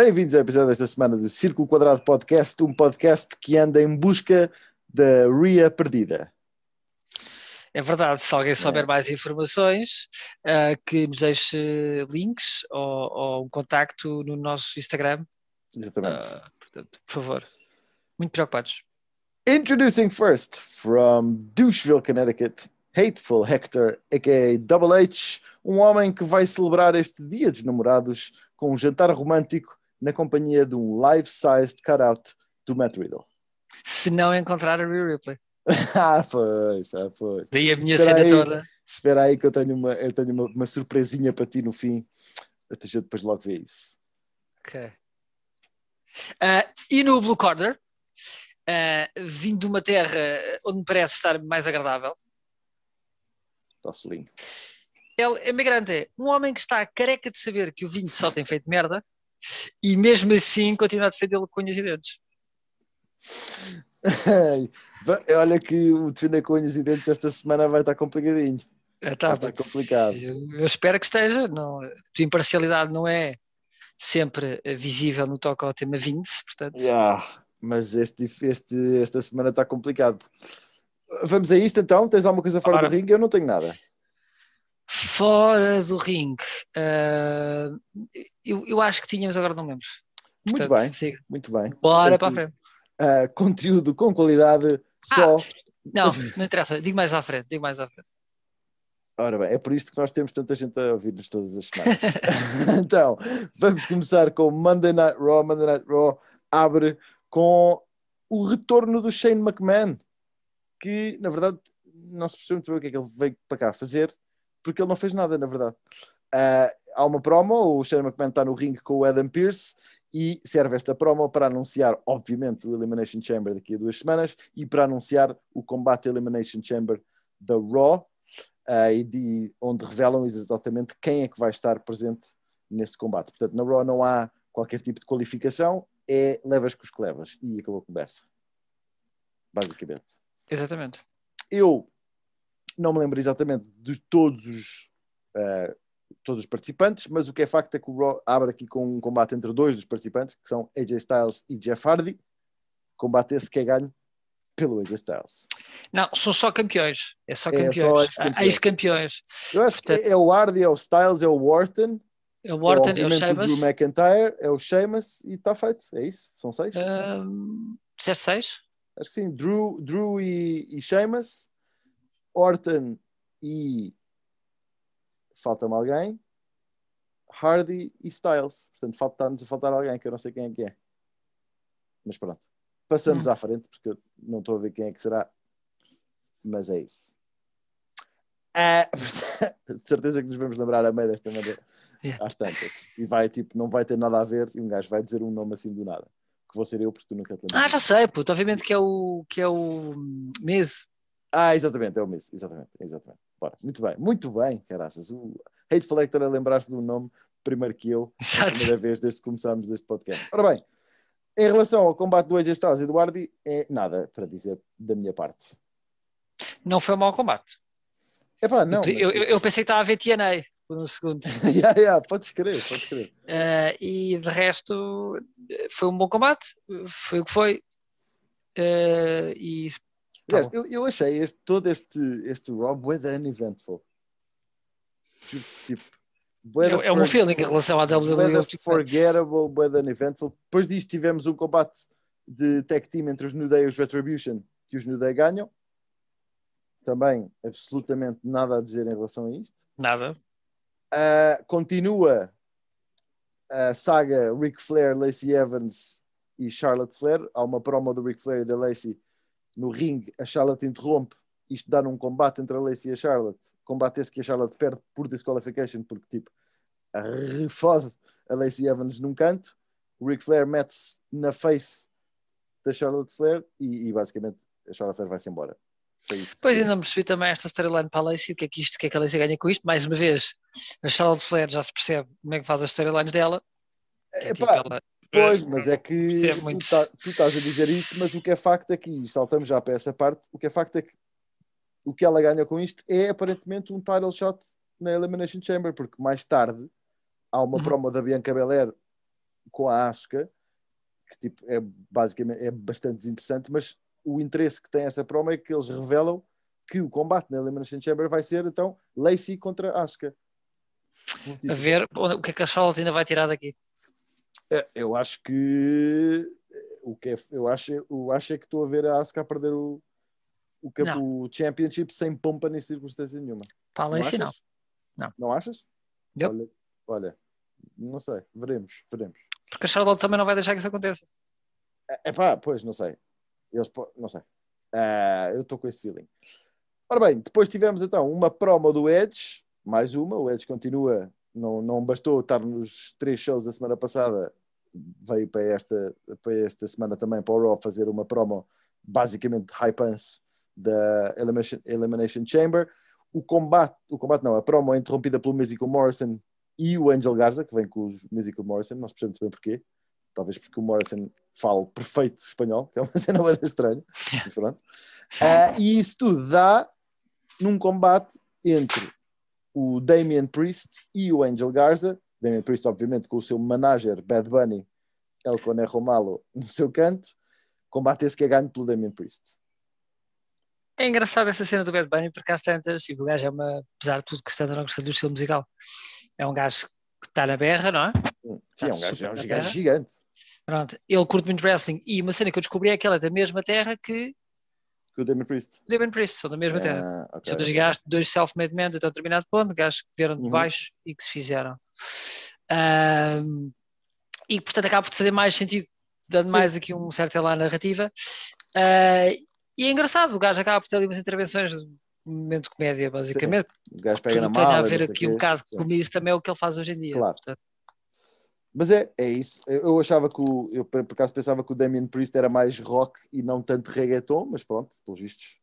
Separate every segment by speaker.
Speaker 1: Bem-vindos ao episódio desta semana de Círculo Quadrado Podcast, um podcast que anda em busca da RIA perdida.
Speaker 2: É verdade, se alguém souber mais informações, uh, que nos deixe links ou, ou, um contacto no nosso Instagram.
Speaker 1: Exatamente.
Speaker 2: Uh, portanto, por favor. Muito preocupados.
Speaker 1: Introducing first from Doucheville, Connecticut, Hateful Hector, a.k.a. Double H, um homem que vai celebrar este Dia dos Namorados com um jantar romântico na companhia de um life-sized cutout do Matt Riddle.
Speaker 2: Se não encontrar a Real Ripley.
Speaker 1: ah, pois, ah, pois.
Speaker 2: Daí a minha espera cena
Speaker 1: aí,
Speaker 2: toda.
Speaker 1: Espera aí que eu tenho uma, eu tenho uma, uma surpresinha para ti no fim. Até já depois logo ver isso.
Speaker 2: Ok. Uh, e no Blue Corner, uh, vindo de uma terra onde me parece estar mais agradável.
Speaker 1: Está solinho.
Speaker 2: Ele é migrante, é um homem que está careca de saber que o vinho só tem feito merda e mesmo assim continua a defendê-lo com unhas e dentes.
Speaker 1: Olha que o defender com unhas e dentes esta semana vai estar complicadinho.
Speaker 2: É, tá, vai estar complicado. Eu, espero que esteja. Não, a tua imparcialidade não é sempre visível no toque ao tema Vince, portanto.
Speaker 1: Yeah, mas este, este, esta semana está complicado. Vamos a isto então? Tens alguma coisa fora do ringue? Eu não tenho nada.
Speaker 2: Fora do ringue, uh, eu, eu acho que tínhamos, agora não lembro.
Speaker 1: Muito bem, siga. muito bem.
Speaker 2: Bora Portanto, para a frente.
Speaker 1: Uh, conteúdo com qualidade só. Ah,
Speaker 2: não, não interessa, digo mais à frente, digo mais à frente.
Speaker 1: Ora bem, é por isto que nós temos tanta gente a ouvir-nos todas as semanas. então, vamos começar com Monday Night Raw. Monday Night Raw abre com o retorno do Shane McMahon, que na verdade não se percebe muito bem o que é que ele veio para cá fazer porque ele não fez nada, na verdade. Uh, há uma promo, o Shane McMahon está no ringue com o Adam Pearce e serve esta promo para anunciar, obviamente, o Elimination Chamber daqui a duas semanas e para anunciar o combate Elimination Chamber da Raw, uh, e de, onde revelam exatamente quem é que vai estar presente nesse combate. Portanto, na Raw não há qualquer tipo de qualificação, é levas com os que levas e acabou a conversa. Basicamente.
Speaker 2: Exatamente.
Speaker 1: Eu não me lembro exatamente de todos os, uh, todos os participantes, mas o que é facto é que o Raw abre aqui com um combate entre dois dos participantes, que são AJ Styles e Jeff Hardy. Combate esse que é ganho pelo AJ Styles.
Speaker 2: Não, são só campeões. É só campeões. É ex-campeões.
Speaker 1: Eu acho Portanto... que é o Hardy, é o Styles, é o Wharton.
Speaker 2: É o Wharton, é, é o Sheamus.
Speaker 1: O Drew McIntyre, é o Sheamus e está feito. É isso? São seis?
Speaker 2: Um, seis?
Speaker 1: Acho que sim. Drew, Drew e, e Sheamus Orton e falta-me alguém, Hardy e Styles. Portanto, falta-nos a faltar alguém que eu não sei quem é que é. Mas pronto, passamos hum. à frente porque eu não estou a ver quem é que será, mas é isso. É, de certeza que nos vamos lembrar a meio desta maneira yeah. às tantas. E vai tipo, não vai ter nada a ver e um gajo vai dizer um nome assim do nada. Que vou ser eu porque tu nunca te
Speaker 2: Ah, já sei, puto. Obviamente que é o que é o mês.
Speaker 1: Ah, exatamente, é o mesmo, exatamente, exatamente. Bora. Muito bem, muito bem, caraças. O Hateful Hector a lembrar-se do nome primeiro que eu, Exato. a primeira vez desde que começámos este podcast. Ora bem, em relação ao combate do AJ Styles e do Hardy, é nada para dizer da minha parte.
Speaker 2: Não foi um mau combate.
Speaker 1: Epá, não,
Speaker 2: eu, eu, eu, pensei que estava a ver TNA por um segundo.
Speaker 1: yeah, yeah, podes crer, podes crer.
Speaker 2: Uh, e de resto, foi um bom combate, foi o que foi. Uh, e
Speaker 1: Tá eu, eu achei este, todo este, este Rob bué uneventful.
Speaker 2: Tipo, é, é um feeling em relação à WWE.
Speaker 1: Tipo, forgettable, bué uneventful. Depois disto tivemos um combate de tag team entre os New Day e os Retribution, que os New Day ganham. Também absolutamente nada a dizer em relação a isto.
Speaker 2: Nada.
Speaker 1: Uh, continua a saga Ric Flair, Lacey Evans e Charlotte Flair. Há uma promo do Ric Flair e da Lacey no ringue, a Charlotte interrompe, isto dá num combate entre a Lacey e a Charlotte, combate esse que a Charlotte perde por disqualification, porque tipo, refose a Lacey Evans num canto, o Ric Flair mete-se na face da Charlotte Flair e, e basicamente a Charlotte Flair vai-se embora.
Speaker 2: Pois ainda me percebi também esta storyline para a Lacey, o que é que isto, o que é que a Lacey ganha com isto, mais uma vez, a Charlotte Flair já se percebe como é que faz as storylines dela.
Speaker 1: É, é tipo ela Pois, mas é que é muito... tu, tá, tu, estás a dizer isso, mas o que é facto aqui, é saltamos já para essa parte, o que é facto é que o que ela ganha com isto é aparentemente um title shot na Elimination Chamber, porque mais tarde há uma uhum. promo da Bianca Belair com a Asuka, que tipo, é basicamente é bastante desinteressante, mas o interesse que tem essa promo é que eles revelam que o combate na Elimination Chamber vai ser então Lacey contra Asuka.
Speaker 2: A ver o que é que a Charlotte ainda vai tirar daqui.
Speaker 1: É, eu acho que o que é, eu acho, eu acho é que estou a ver a Asuka perder o, o, o Championship sem pompa nem circunstância nenhuma.
Speaker 2: Fala isso não.
Speaker 1: Não. Não achas?
Speaker 2: Yep.
Speaker 1: Olha, olha, não sei, veremos, veremos.
Speaker 2: Porque a Charlotte também não vai deixar que isso aconteça.
Speaker 1: É pá, pois, não sei. Eles, não sei. Uh, eu estou com esse feeling. Ora bem, depois tivemos então uma promo do Edge, mais uma. O Edge continua, não, não bastou estar nos três shows da semana passada, veio para esta, para esta semana também para o Raw fazer uma promo basicamente high pants da Elimination, Elimination Chamber. O combate, o combate não, a promo é interrompida pelo Musical Morrison e o Angel Garza, que vem com o Musical Morrison, não se percebe bem porquê. Talvez porque o Morrison fala perfeito espanhol, que é uma cena bem estranha. Uh, e isso tudo dá num combate entre o Damian Priest e o Angel Garza. Damian Priest, obviamente, com o seu manager Bad Bunny, El Conejo Malo, no seu canto. Combate esse que é ganho pelo Damian Priest.
Speaker 2: É engraçado essa cena do Bad Bunny, porque às tantas, tipo, o gajo é uma, apesar de tudo, que não gosta do estilo musical. É um gajo que está na berra, não é?
Speaker 1: Sim, é um gajo, é um gajo gigante.
Speaker 2: Pronto, ele curte muito wrestling e uma cena que eu descobri é que ela é da mesma terra que
Speaker 1: o Damon Priest.
Speaker 2: O Damon Priest, são da mesma terra. Ah, okay, são dois gajos, dois self-made men até um determinado ponto, gajos que vieram de uhum. baixo e que se fizeram. Um, e portanto acaba por fazer mais sentido, dando Sim. mais aqui um certo elan narrativa. Uh, e é engraçado, o gajo acaba por ter ali umas intervenções de momento de comédia, basicamente.
Speaker 1: Sim. O gajo pega na
Speaker 2: mala. Tem a ver aqui um bocado com isso também é o que ele faz hoje em dia.
Speaker 1: Claro. Portanto. Mas é, é isso. Eu achava que o, eu por acaso pensava que o Damien Priest era mais rock e não tanto reggaeton, mas pronto, pelos vistos,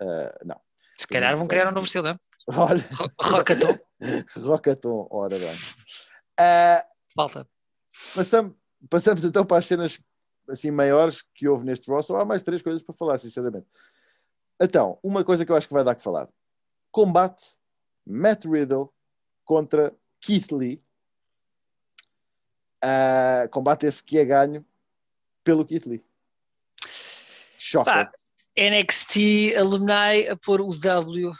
Speaker 1: uh, não.
Speaker 2: Se calhar vão criar um novo estilo, não?
Speaker 1: Olha.
Speaker 2: Rockaton.
Speaker 1: Rockaton, ora bem. Uh,
Speaker 2: Falta.
Speaker 1: Passamos, passamos então para as cenas assim maiores que houve neste Raw. Só há mais três coisas para falar, sinceramente. Então, uma coisa que eu acho que vai dar que falar: combate Matt Riddle contra Keith Lee uh, combate esse que é ganho pelo Keith Lee. Choca.
Speaker 2: NXT Alumni a pôr o W,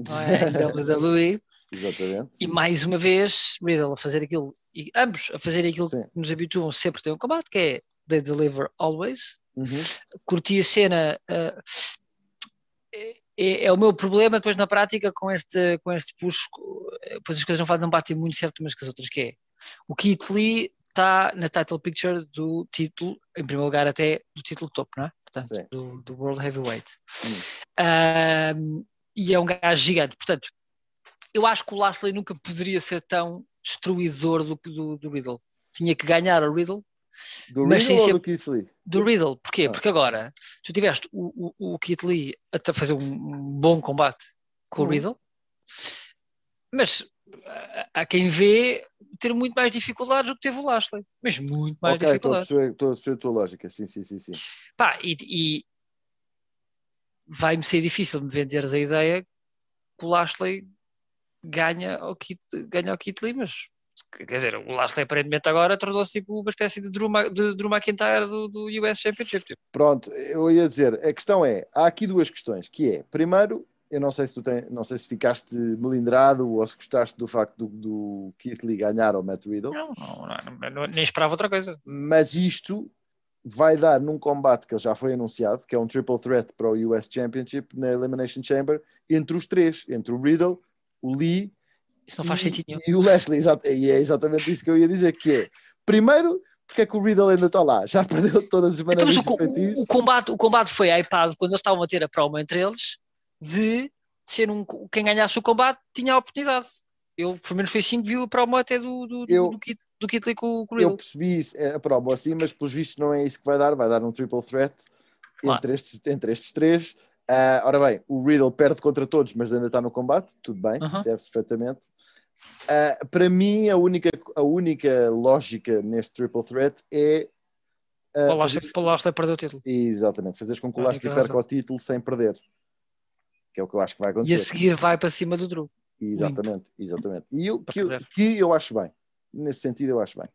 Speaker 2: é? WWE.
Speaker 1: Exatamente.
Speaker 2: E mais uma vez, Riddle a fazer aquilo, e ambos a fazer aquilo Sim. que nos habituam sempre ter um combate, que é They Deliver Always.
Speaker 1: Uhum.
Speaker 2: Curti a cena. Uh, é, é, o meu problema depois na prática com este, com este push, depois as coisas não, fazem, não batem muito certo umas com as outras, que é o Keith Lee está na title picture do título, em primeiro lugar até do título topo, não é? Portanto, do, do, World Heavyweight. Um, e é um gajo gigante. Portanto, eu acho que o Lashley nunca poderia ser tão destruidor do, do, do Riddle. Tinha que ganhar a Riddle.
Speaker 1: Do mas Riddle ou do Keith Lee?
Speaker 2: Do Riddle. Porquê? Ah. Porque agora, tu tiveste o, o, o Keith Lee a fazer um bom combate com uhum. o Riddle, mas há quem vê ter muito mais dificuldades do que teve o Lashley. Mas muito mais okay, dificuldades.
Speaker 1: Estou a perceber a tua lógica, sim, sim, sim. sim.
Speaker 2: Pá, e, e vai-me ser difícil me venderes a ideia que o Lashley ganha ao Kit, ganha ao Kit Lee, mas quer dizer, o Lashley aparentemente agora tornou-se tipo uma espécie de Drew, de Drew McIntyre do, do US Championship. Tipo.
Speaker 1: Pronto, eu ia dizer, a questão é, há aqui duas questões, que é, primeiro, eu não sei se tu tem, não sei se ficaste melindrado ou se gostaste do facto do, do Keith Lee ganhar ao Matt Riddle.
Speaker 2: Não, não, não, nem esperava outra coisa.
Speaker 1: Mas isto vai dar num combate que ele já foi anunciado, que é um triple threat para o US Championship na Elimination Chamber, entre os três, entre o Riddle, o Lee
Speaker 2: isso não faz sentido nenhum.
Speaker 1: E o Leslie, e é exatamente isso que eu ia dizer, que é, primeiro, porque é que o Riddle ainda está lá? Já perdeu todas as maneiras então,
Speaker 2: o, o, combate, o combate foi hypado quando eles estavam a ter a promo entre eles, de ser um. Quem ganhasse o combate tinha a oportunidade. Eu, pelo menos, assim que viu a promo até do, do, eu, do, Kit, do Kit Lee com, com
Speaker 1: Eu percebi a promo assim, mas pelos vistos não é isso que vai dar. Vai dar um triple threat claro. entre, estes, entre estes três. Uh, ora bem, o Riddle perde contra todos, mas ainda está no combate, tudo bem, uh -huh. serve-se perfeitamente. Uh, para mim, a única, a única lógica neste triple threat é.
Speaker 2: Uh, o Lashley perdeu o título.
Speaker 1: Exatamente, fazeres com que o Lashley perca o título sem perder que é o que eu acho que vai acontecer.
Speaker 2: E a seguir vai para cima do Drew.
Speaker 1: Exatamente, exatamente. E o que, que eu acho bem, nesse sentido eu acho bem.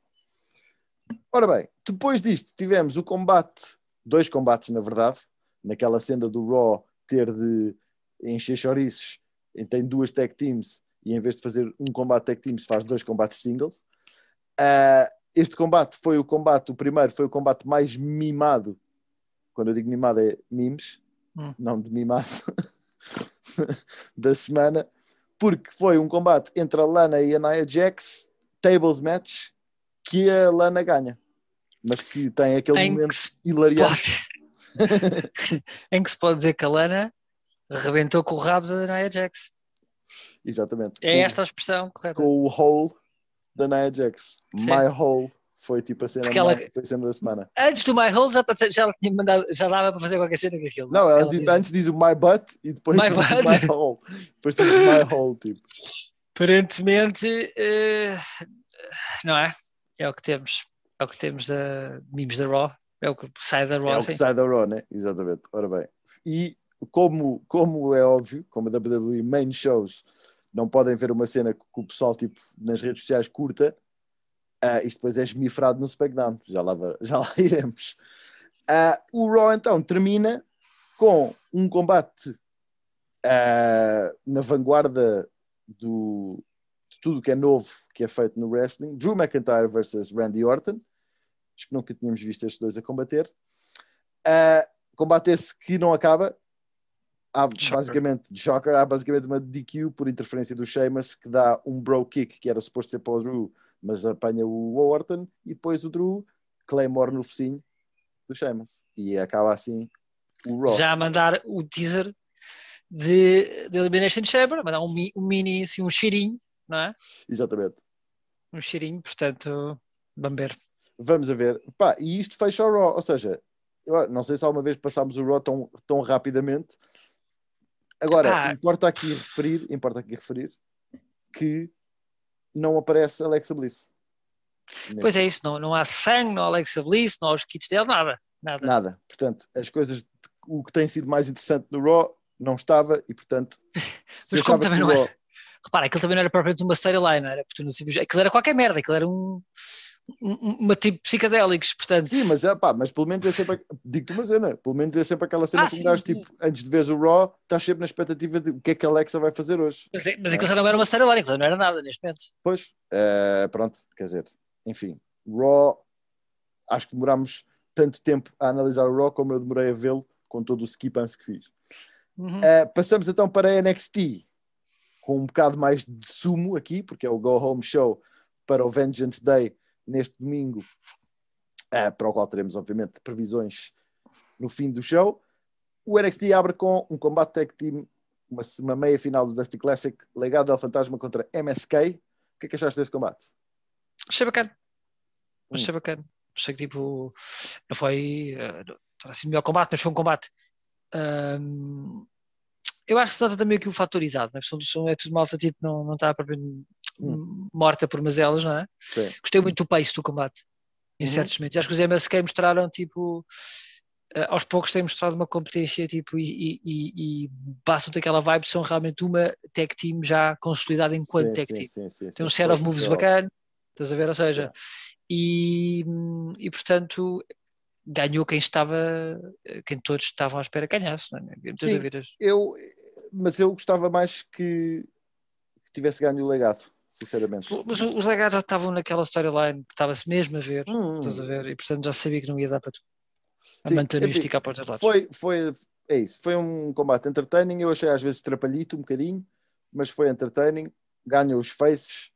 Speaker 1: Ora bem, depois disto tivemos o combate, dois combates na verdade, naquela senda do Raw ter de encher chouriços, tem duas tag teams e em vez de fazer um combate tag teams faz dois combates singles. Uh, este combate foi o combate, o primeiro foi o combate mais mimado. Quando eu digo mimado é memes, hum. não de mimado, da semana, porque foi um combate entre a Lana e a Nia Jax, tables match, que a Lana ganha, mas que tem aquele em momento hilariante.
Speaker 2: Pode... em que se pode dizer que a Lana rebentou com o rabo da Nia Jax.
Speaker 1: Exatamente.
Speaker 2: É esta a expressão correta.
Speaker 1: Com o hole da Nia Jax. Sim. My hole foi tipo a cena, ela, foi a cena da semana.
Speaker 2: Antes do My Hole já, tá, já, tinha mandado, já dava para fazer qualquer cena com aquilo.
Speaker 1: Não, ela diz, diz. antes diz o My Butt e depois my diz butt. My Hole. Depois diz My Hole, tipo.
Speaker 2: Aparentemente, uh, não é? É o que temos. É o que temos da memes da Raw. É o que sai da Raw.
Speaker 1: É o que sai da Raw, né? Exatamente. Ora bem. E como, como é óbvio, como a WWE main shows não podem ver uma cena que o pessoal tipo, nas redes sociais curta, uh, isto depois é esmifrado no SmackDown. Já lá, já lá iremos. Uh, o Raw então termina com um combate uh, na vanguarda do, de tudo que é novo que é feito no wrestling. Drew McIntyre versus Randy Orton. Acho que nunca tínhamos visto estes dois a combater. Uh, combate esse que não acaba, há basicamente Joker, há basicamente uma DQ por interferência do Sheamus que dá um bro kick que era suposto ser para o Drew, mas apanha o Orton e depois o Drew Claymore no focinho do Sheamus e acaba assim o Raw.
Speaker 2: Já a mandar o teaser de, de Elimination Chamber, mandar um, um mini, assim, um cheirinho, não é?
Speaker 1: Exatamente.
Speaker 2: Um cheirinho, portanto, vamos ver.
Speaker 1: Vamos a ver. Pá, e isto fecha o Raw, ou seja, não sei se alguma vez passámos o Raw tão, tão rapidamente, Agora, importa aqui referir, importa aqui referir que não aparece Alexa Bliss.
Speaker 2: Pois é isso, não, não há sangue, não há Alexa Bliss, não há os kits dele, nada, nada.
Speaker 1: Nada. Portanto, as coisas, o que tem sido mais interessante no Raw não estava e, portanto,
Speaker 2: mas como também não Raw... é. Repara, aquilo também não era propriamente uma storyline, era porque tu não sabias. Aquilo era qualquer merda, aquilo era um uma tipo psicadélicos, portanto.
Speaker 1: Sim, mas, é, pá, mas pelo menos é sempre, digo-te uma cena, pelo menos é sempre aquela cena ah, que um tipo, antes de ver o Raw, estás sempre na expectativa de o que é que a Alexa vai fazer hoje.
Speaker 2: Mas, é, mas aquilo já não era uma série lá, não era nada neste momento.
Speaker 1: Pois, uh, pronto, quer dizer, enfim, Raw, acho que demorámos tanto tempo a analisar o Raw como eu demorei a vê-lo com todo o skip que fiz. Uhum. Uh, passamos então para a NXT, com um bocado mais de sumo aqui, porque é o Go Home Show para o Vengeance Day neste domingo, uh, para o qual teremos, obviamente, previsões no fim do show. O NXT abre com um combate tag team, uma, uma meia final do Dusty Classic, legado ao Fantasma contra MSK. O que é que achaste desse combate?
Speaker 2: Achei bacana. Hum. Achei bacana. Achei que tipo, não foi uh, assim, o melhor combate, mas foi um combate. Um, eu acho que se trata também aqui o fatorizado, mas são, são, é tudo malta tipo, não, não está propriamente hum. morta por mazelas, não é? Sim. Gostei muito do pace do combate, em uhum. certos momentos. Acho que os MSK mostraram, tipo, uh, aos poucos têm mostrado uma competência, tipo, e, e, e passam-te aquela vibe, são realmente uma tech team já consolidada enquanto sim, tech sim, team. Sim, Tem um set of moves bacana, estás a ver? Ou seja, e, e portanto ganhou quem estava, quem todos estavam à espera que ganhasse. Não é?
Speaker 1: Sim, eu, mas eu gostava mais que, que tivesse ganho o legado sinceramente.
Speaker 2: Mas os legados já estavam naquela storyline que estava-se mesmo a ver, hum, estás a ver, e portanto já sabia que não ia dar para tu. A manter e esticar para os lados.
Speaker 1: Foi, foi, é isso, foi um combate entertaining, eu achei às vezes trapalhito um bocadinho, mas foi entertaining, ganha os faces,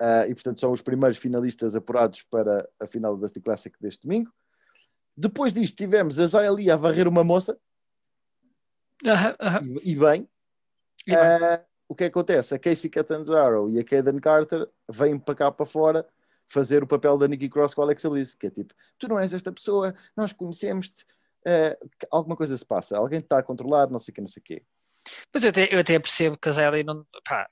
Speaker 1: uh, e portanto são os primeiros finalistas apurados para a final do Dusty Classic deste domingo. Depois disto tivemos a Zaya Lee a varrer uma moça,
Speaker 2: uh -huh, uh -huh.
Speaker 1: E, e, bem. E bem. O que acontece? A Casey Catanzaro e a Kaden Carter vêm para cá para fora fazer o papel da Nikki Cross com a Alexa Bliss, que é tipo, tu não és esta pessoa, nós conhecemos-te, uh, alguma coisa se passa, alguém te está a controlar, não sei o que, não sei o quê.
Speaker 2: Mas eu até, eu até percebo que a Zayli não, pá,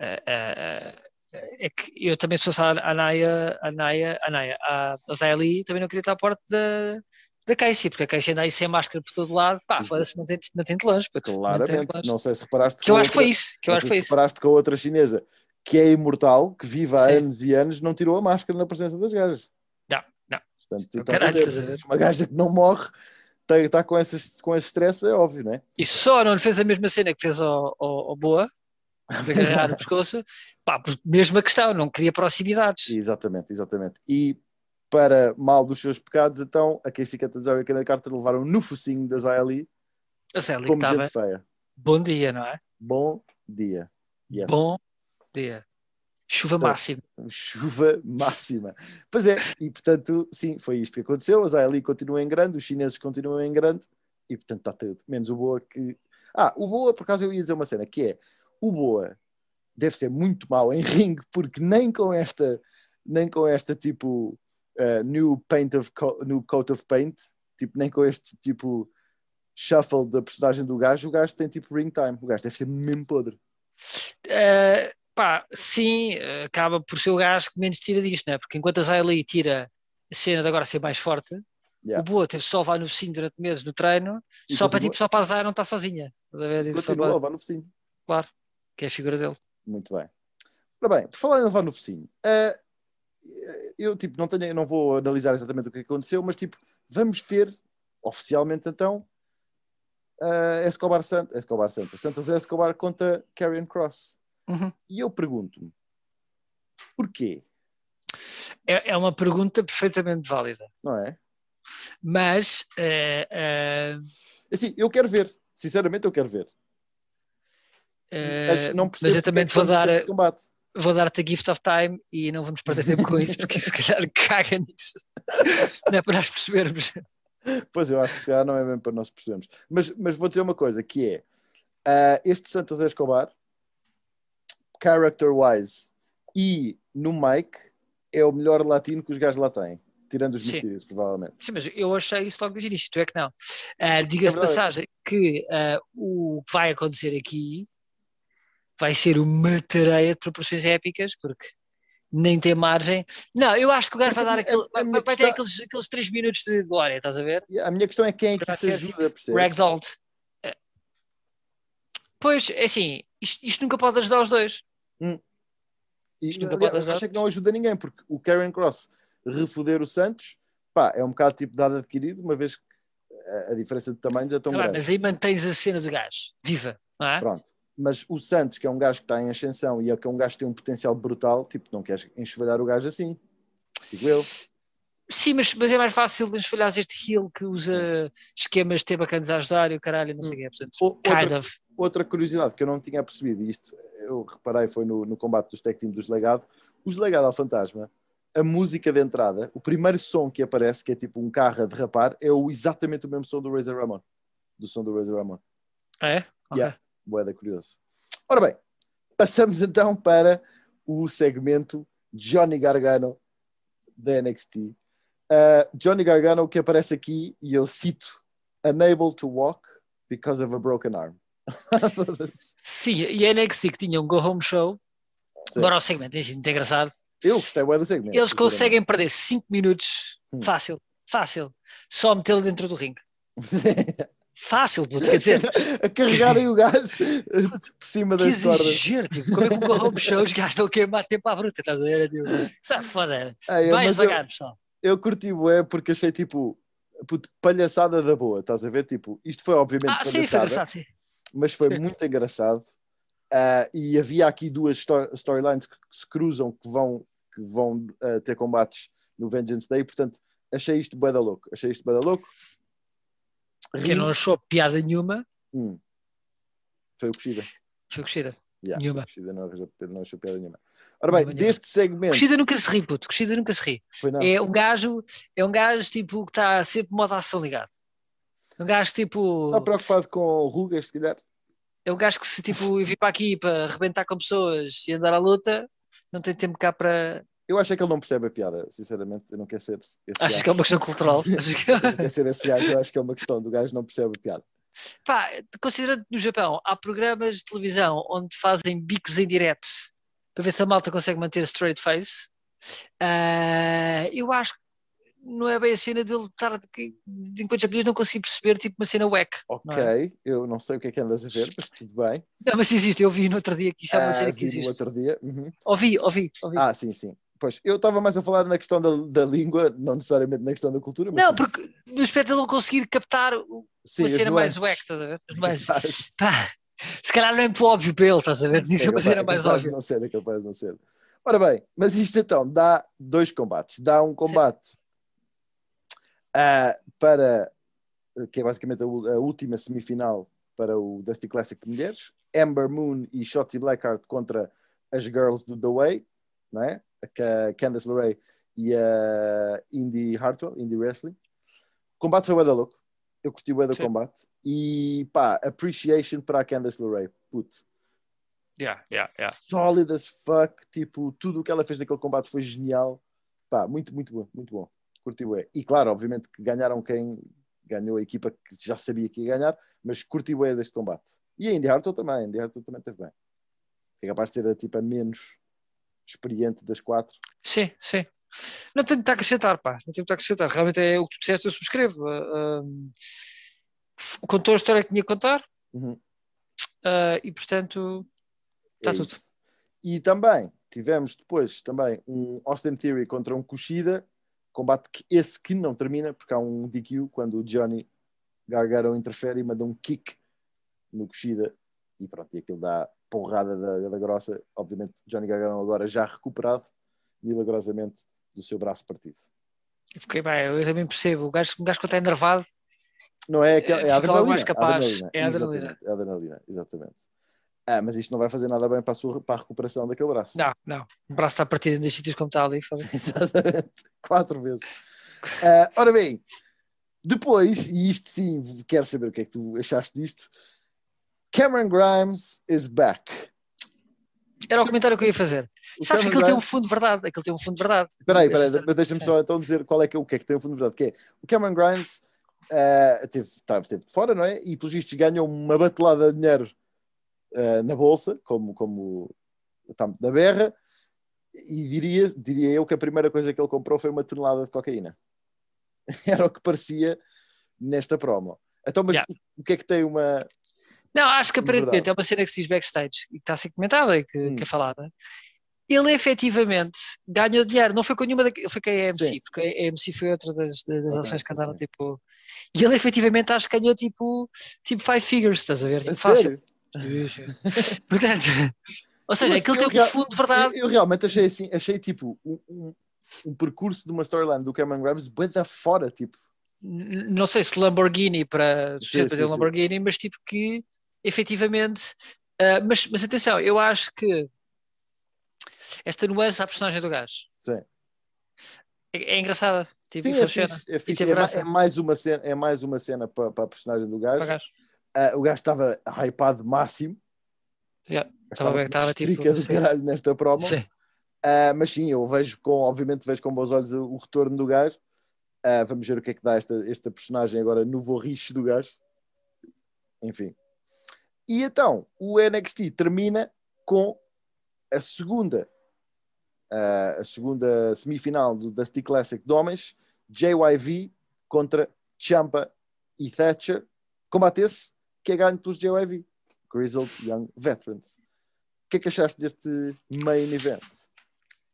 Speaker 2: uh, uh, é que eu também fosse a Naya, a Naya, a Naya, a, a Zayli também não queria estar à porta da da Casey, porque a Casey anda aí sem máscara por todo lado, pá, foda-se, mantém-te mantém longe.
Speaker 1: Claramente, longe. não sei se reparaste.
Speaker 2: Que eu acho que foi isso. Que eu acho
Speaker 1: que
Speaker 2: foi isso.
Speaker 1: reparaste que a outra chinesa, que é imortal, que vive há Sim. anos e anos, não tirou a máscara na presença das gajas. Portanto, tu
Speaker 2: Oh,
Speaker 1: estás a
Speaker 2: caralho,
Speaker 1: ver,
Speaker 2: estás a ver?
Speaker 1: uma gaja que não morre está, com, esse, com esse stress, é óbvio, não é?
Speaker 2: E só não lhe fez a mesma cena que fez ao, ao, ao Boa, de agarrar o pescoço, pá, mesma questão, não queria proximidades.
Speaker 1: Exatamente, exatamente. E para mal dos seus pecados, então, a Casey Catanzaro e a Kenneth Carter levaram no focinho da
Speaker 2: que
Speaker 1: como
Speaker 2: estava,
Speaker 1: gente feia.
Speaker 2: bom dia, não é?
Speaker 1: Bom dia. Yes.
Speaker 2: Bom dia. Chuva
Speaker 1: Então,
Speaker 2: máxima.
Speaker 1: chuva máxima. Pois é, e portanto, sim, foi isto que aconteceu. A Zaya Lee continua em grande, os chineses continuam em grande, e portanto está tudo. Menos o Boa que. Ah, o Boa, por acaso eu ia dizer uma cena, que é o Boa deve ser muito mau em ringue, porque nem com esta, nem com esta tipo uh, new paint of co- new coat of paint, tipo, nem com este tipo shuffle da personagem do gajo, o gajo tem tipo ring time. O gajo deve ser mesmo podre.
Speaker 2: Uh, pá, sim, uh, acaba por ser o gajo que menos tira disto, não é? Porque enquanto a Zaylee tira a cena de agora ser mais forte,
Speaker 1: Yeah.
Speaker 2: o Boa teve só vai no focinho durante meses no treino,
Speaker 1: E
Speaker 2: só para tipo, só para a Zay não está sozinha. Estás a ver? Tipo, só para-
Speaker 1: levar no focinho.
Speaker 2: Claro, que é a figura dele.
Speaker 1: Muito bem. Ora bem, por falar em levar no focinho, eh, eu tipo, não, tenho, não vou analisar exatamente o que aconteceu, mas tipo, vamos ter oficialmente então uh, Escobar Santos, Escobar Santos, Santos Escobar contra Karrion Cross.
Speaker 2: Uhum.
Speaker 1: E eu pergunto-me, porquê?
Speaker 2: É, é uma pergunta perfeitamente válida.
Speaker 1: Não é?
Speaker 2: Mas eh, eh,
Speaker 1: Assim, eu quero ver, sinceramente eu quero ver.
Speaker 2: eh,
Speaker 1: Mas não
Speaker 2: mas eu também
Speaker 1: é
Speaker 2: te
Speaker 1: que
Speaker 2: vou dar,
Speaker 1: combate.
Speaker 2: Vou dar-te a gift of time e não vamos perder tempo com isso, porque se calhar caga nisso. Não é para nós percebermos.
Speaker 1: Pois eu acho que se calhar não é bem para nós percebermos. Mas, mas vou dizer uma coisa, que é ah, este Santos Escobar, character-wise e no mic, é o melhor latino que os gajos lá têm. Tirando os mistérios, provavelmente.
Speaker 2: Sim, mas eu achei isso logo desde o início, tu é que não. Ah, Diga-se
Speaker 1: É
Speaker 2: passagem que ah, o que vai acontecer aqui vai ser uma tareia de proporções épicas, porque nem tem margem. Não, eu acho que o gajo vai dar aquele. vai, vai ter
Speaker 1: questão-
Speaker 2: aqueles, aqueles 3 minutos de glória, estás a ver?
Speaker 1: A minha questão é quem é que isto ajuda, percebes?
Speaker 2: Ragdolled. Eh, Pois, é assim, isto, isto nunca pode ajudar os dois.
Speaker 1: E,
Speaker 2: Isto nunca
Speaker 1: aliás,
Speaker 2: pode ajudar.
Speaker 1: acho que não ajuda ninguém, porque o Karen Cross refoder o Santos, pá, é um bocado tipo dado adquirido, uma vez que a, diferença de tamanho já é tão
Speaker 2: Tá bem,
Speaker 1: grande.
Speaker 2: mas aí mantens a cena do gajo, viva, não é?
Speaker 1: Pronto. Mas o Santos, que é um gajo que está em ascensão e é que é um gajo que tem um potencial brutal, tipo, não queres enxovalhar o gajo assim. Digo eu.
Speaker 2: Sim, mas, mas é mais fácil esfolhar este heel que usa esquemas de ter bacanas a ajudar e o caralho, não sei o quê. Portanto,
Speaker 1: O-
Speaker 2: kind
Speaker 1: outra,
Speaker 2: of.
Speaker 1: outra curiosidade que eu não tinha percebido, e isto eu reparei foi no, no combate dos tag team dos Legado, os Legado ao Fantasma, a música de entrada, o primeiro som que aparece, que é tipo um carro a derrapar, é o, exatamente o mesmo som do Razor Ramon. Do som do Razor Ramon.
Speaker 2: Ah, É?
Speaker 1: Yeah. Boeda curioso. Ora bem, passamos então para o segmento Johnny Gargano da NXT. Uh, Johnny Gargano que aparece aqui e eu cito unable to walk because of a broken arm.
Speaker 2: Sim, e a NXT que tinha um Go Home Show,
Speaker 1: Sim.
Speaker 2: agora o segmento é muito engraçado.
Speaker 1: eu gostei do segmento.
Speaker 2: Eles conseguem perder 5 minutos, fácil, fácil, só metê-lo dentro do ringue. Fácil, puto, quer dizer,
Speaker 1: a carregarem o gajo por cima
Speaker 2: que
Speaker 1: das cordas.
Speaker 2: exagero, tipo, como é que o Home Show os gajos estão a queimar tempo à bruta, estás a ver? Tipo, isso é foda,
Speaker 1: Ei,
Speaker 2: vai
Speaker 1: mas eu-
Speaker 2: devagar, pessoal.
Speaker 1: eu curti bué porque achei tipo puto, palhaçada da boa, estás a ver? Tipo, isto foi obviamente
Speaker 2: Ah, sim, foi engraçado, sim.
Speaker 1: mas foi
Speaker 2: Sim.
Speaker 1: muito engraçado. Ah, e havia aqui duas sto- storylines que, que se cruzam, que vão, que vão ah, ter combates no Vengeance Day, portanto, achei isto bué da louco. Achei isto bué da
Speaker 2: Quem não achou piada nenhuma,
Speaker 1: Hum. Foi o Kushida.
Speaker 2: foi Coxida.
Speaker 1: Yeah,
Speaker 2: Nenhuma.
Speaker 1: o Kushida não, não achou piada nenhuma. Ora bem,
Speaker 2: Nenhuma, nenhuma.
Speaker 1: deste segmento.
Speaker 2: Coxida nunca se ri, puto, Coxida nunca se ri.
Speaker 1: Foi.
Speaker 2: É um gajo, é um gajo tipo que está sempre modo ação ligado. Um gajo que tipo.
Speaker 1: Está preocupado com rugas, se calhar.
Speaker 2: É um gajo que se tipo vir para aqui para arrebentar com pessoas e andar à luta, não tem tempo cá para.
Speaker 1: Eu acho é que ele não percebe a piada, sinceramente. Eu não quero ser esse
Speaker 2: Acho
Speaker 1: gajo.
Speaker 2: que é uma questão cultural. Acho que-
Speaker 1: Eu não quero ser esse gajo, eu acho que é uma questão do gajo não percebe a piada.
Speaker 2: Pá, considerando que no Japão há programas de televisão onde fazem bicos em direto para ver se a malta consegue manter straight face, ah, eu acho que não é bem a cena dele estar enquanto japonês não consigo perceber tipo uma cena wack.
Speaker 1: Ok,
Speaker 2: Não é?
Speaker 1: eu não sei o que é que andas a ver, mas tudo bem.
Speaker 2: Não, mas existe, eu vi no outro dia que isso é uma
Speaker 1: Ah,
Speaker 2: cena que
Speaker 1: vi no
Speaker 2: existe.
Speaker 1: outro dia. Uhum.
Speaker 2: Ouvi, ouvi, ouvi.
Speaker 1: Ah, sim, sim. Pois, eu estava mais a falar na questão da, da língua, não necessariamente na questão da cultura. Mas
Speaker 2: Não, porque no não conseguir captar o-
Speaker 1: Sim,
Speaker 2: uma cena mais wack, estás a ver? As mais-
Speaker 1: Capaz.
Speaker 2: pá, se calhar não é muito óbvio para ele, estás a ver? Diz
Speaker 1: É
Speaker 2: uma cena
Speaker 1: é
Speaker 2: mais óbvia.
Speaker 1: Não ser, é capaz de não ser. Ora bem, mas isto então dá dois combates. Dá um combate ah, para que é basicamente a, a última semifinal para o Dusty Classic de mulheres. Amber Moon e Shotzi Blackheart contra as girls do The Way, não é? A Ca- Candice LeRae e a Indy Hartwell, Indy Wrestling. O combate foi da louco. Eu curti o do
Speaker 2: Sim.
Speaker 1: combate. E pá, appreciation para a Candice LeRae. Puto
Speaker 2: Yeah, yeah, yeah.
Speaker 1: solid as fuck, tipo, tudo o que ela fez naquele combate foi genial. Pá, muito, muito bom, muito bom. Curti bué. E claro, obviamente que ganharam quem ganhou a equipa que já sabia que ia ganhar, mas curti bué deste combate. E a Indy Hartwell também, a Indy Hartwell também teve bem. É capaz de ser a tipo a menos experiente das quatro.
Speaker 2: Sim, sim. Não tenho a acrescentar, pá. Não tenho a acrescentar. Realmente é o que tu disseste, eu subscrevo. F- contou a história que tinha que contar
Speaker 1: Uhum.
Speaker 2: ah, e, portanto, Tá
Speaker 1: É
Speaker 2: tudo.
Speaker 1: isso. E também tivemos depois também um Austin Theory contra um Kushida, combate que esse que não termina, porque há um DQ quando o Johnny Gargano interfere e manda um kick no Kushida e pronto, e aquilo dá porrada da, da grossa. Obviamente, Johnny Gargano agora já recuperado, milagrosamente, do seu braço partido.
Speaker 2: eu fiquei bem. Eu também percebo. O gajo, um gajo quando está enervado,
Speaker 1: Não é, aquela, é a
Speaker 2: Fica logo
Speaker 1: adrenalina.
Speaker 2: mais capaz.
Speaker 1: adrenalina,
Speaker 2: É a adrenalina.
Speaker 1: Exatamente, é a adrenalina, exatamente. Ah, mas isto não vai fazer nada bem para a, sua, para a recuperação daquele braço.
Speaker 2: não, não. O braço está partido em dois sítios como está ali.
Speaker 1: Exatamente, quatro vezes. Ah, ora bem, depois, e isto sim, quero saber o que é que tu achaste disto. Cameron Grimes is back.
Speaker 2: Era o comentário que eu ia fazer.
Speaker 1: O
Speaker 2: Sabes que
Speaker 1: Cameron
Speaker 2: aquilo tem um
Speaker 1: Grimes-
Speaker 2: fundo de verdade. Aquilo tem um fundo de verdade.
Speaker 1: Espera aí, espera aí, deixa-me só então dizer qual é que, é- o que é que tem o fundo de verdade. Que é, o Cameron Grimes ah, teve, de fora, não é? E pelos vistos ganhou uma batelada de dinheiro ah, na bolsa, como, como está na berra, e diria, diria eu que a primeira coisa que ele comprou foi uma tonelada de cocaína. Era o que parecia nesta promo. Então, mas
Speaker 2: Yeah.
Speaker 1: o que é que tem uma.
Speaker 2: Não, acho que aparentemente
Speaker 1: Verdade.
Speaker 2: é uma cena que se diz backstage e que está a ser comentada e que,
Speaker 1: Hum.
Speaker 2: que é falada. Ele efetivamente ganhou dinheiro, não foi com nenhuma daquelas, foi com a AMC,
Speaker 1: Sim.
Speaker 2: porque a AMC foi outra das, das
Speaker 1: Ok,
Speaker 2: ações que andaram
Speaker 1: sim.
Speaker 2: tipo. E ele efetivamente acho que ganhou tipo, tipo five figures, estás a ver?
Speaker 1: A
Speaker 2: Tipo, fácil. Portanto, ou seja,
Speaker 1: Mas
Speaker 2: aquilo tem um fundo de verdade.
Speaker 1: Eu, eu realmente achei assim, achei tipo um, um, um percurso de uma storyline do Cameron Grimes bué da fora, tipo.
Speaker 2: Não sei se Lamborghini para
Speaker 1: Sim, sim.
Speaker 2: Lamborghini, mas tipo que efetivamente. ah, mas, mas atenção, eu acho que esta nuance à personagem do gajo
Speaker 1: Sim.
Speaker 2: é, é engraçada. Tipo,
Speaker 1: Sim, é fixe, é, fixe. É é mais uma cena, é mais uma cena para, para a personagem do gajo.
Speaker 2: Gajo.
Speaker 1: Ah, o gajo estava hypado máximo.
Speaker 2: Yeah,
Speaker 1: Estava
Speaker 2: estava tipo,
Speaker 1: do caralho nesta promo.
Speaker 2: Sim.
Speaker 1: Ah, mas sim, eu vejo com, obviamente vejo com bons olhos o, o retorno do gajo. Ah, vamos ver o que é que dá esta, esta personagem agora no vorriche do gajo. Enfim. E então, o NXT termina com a segunda ah, a segunda semifinal do Dusty Classic de homens, JYV contra Champa e Thatcher. Combate esse que é ganho pelos JYV, Grizzled Young Veterans. O que é que achaste deste main event?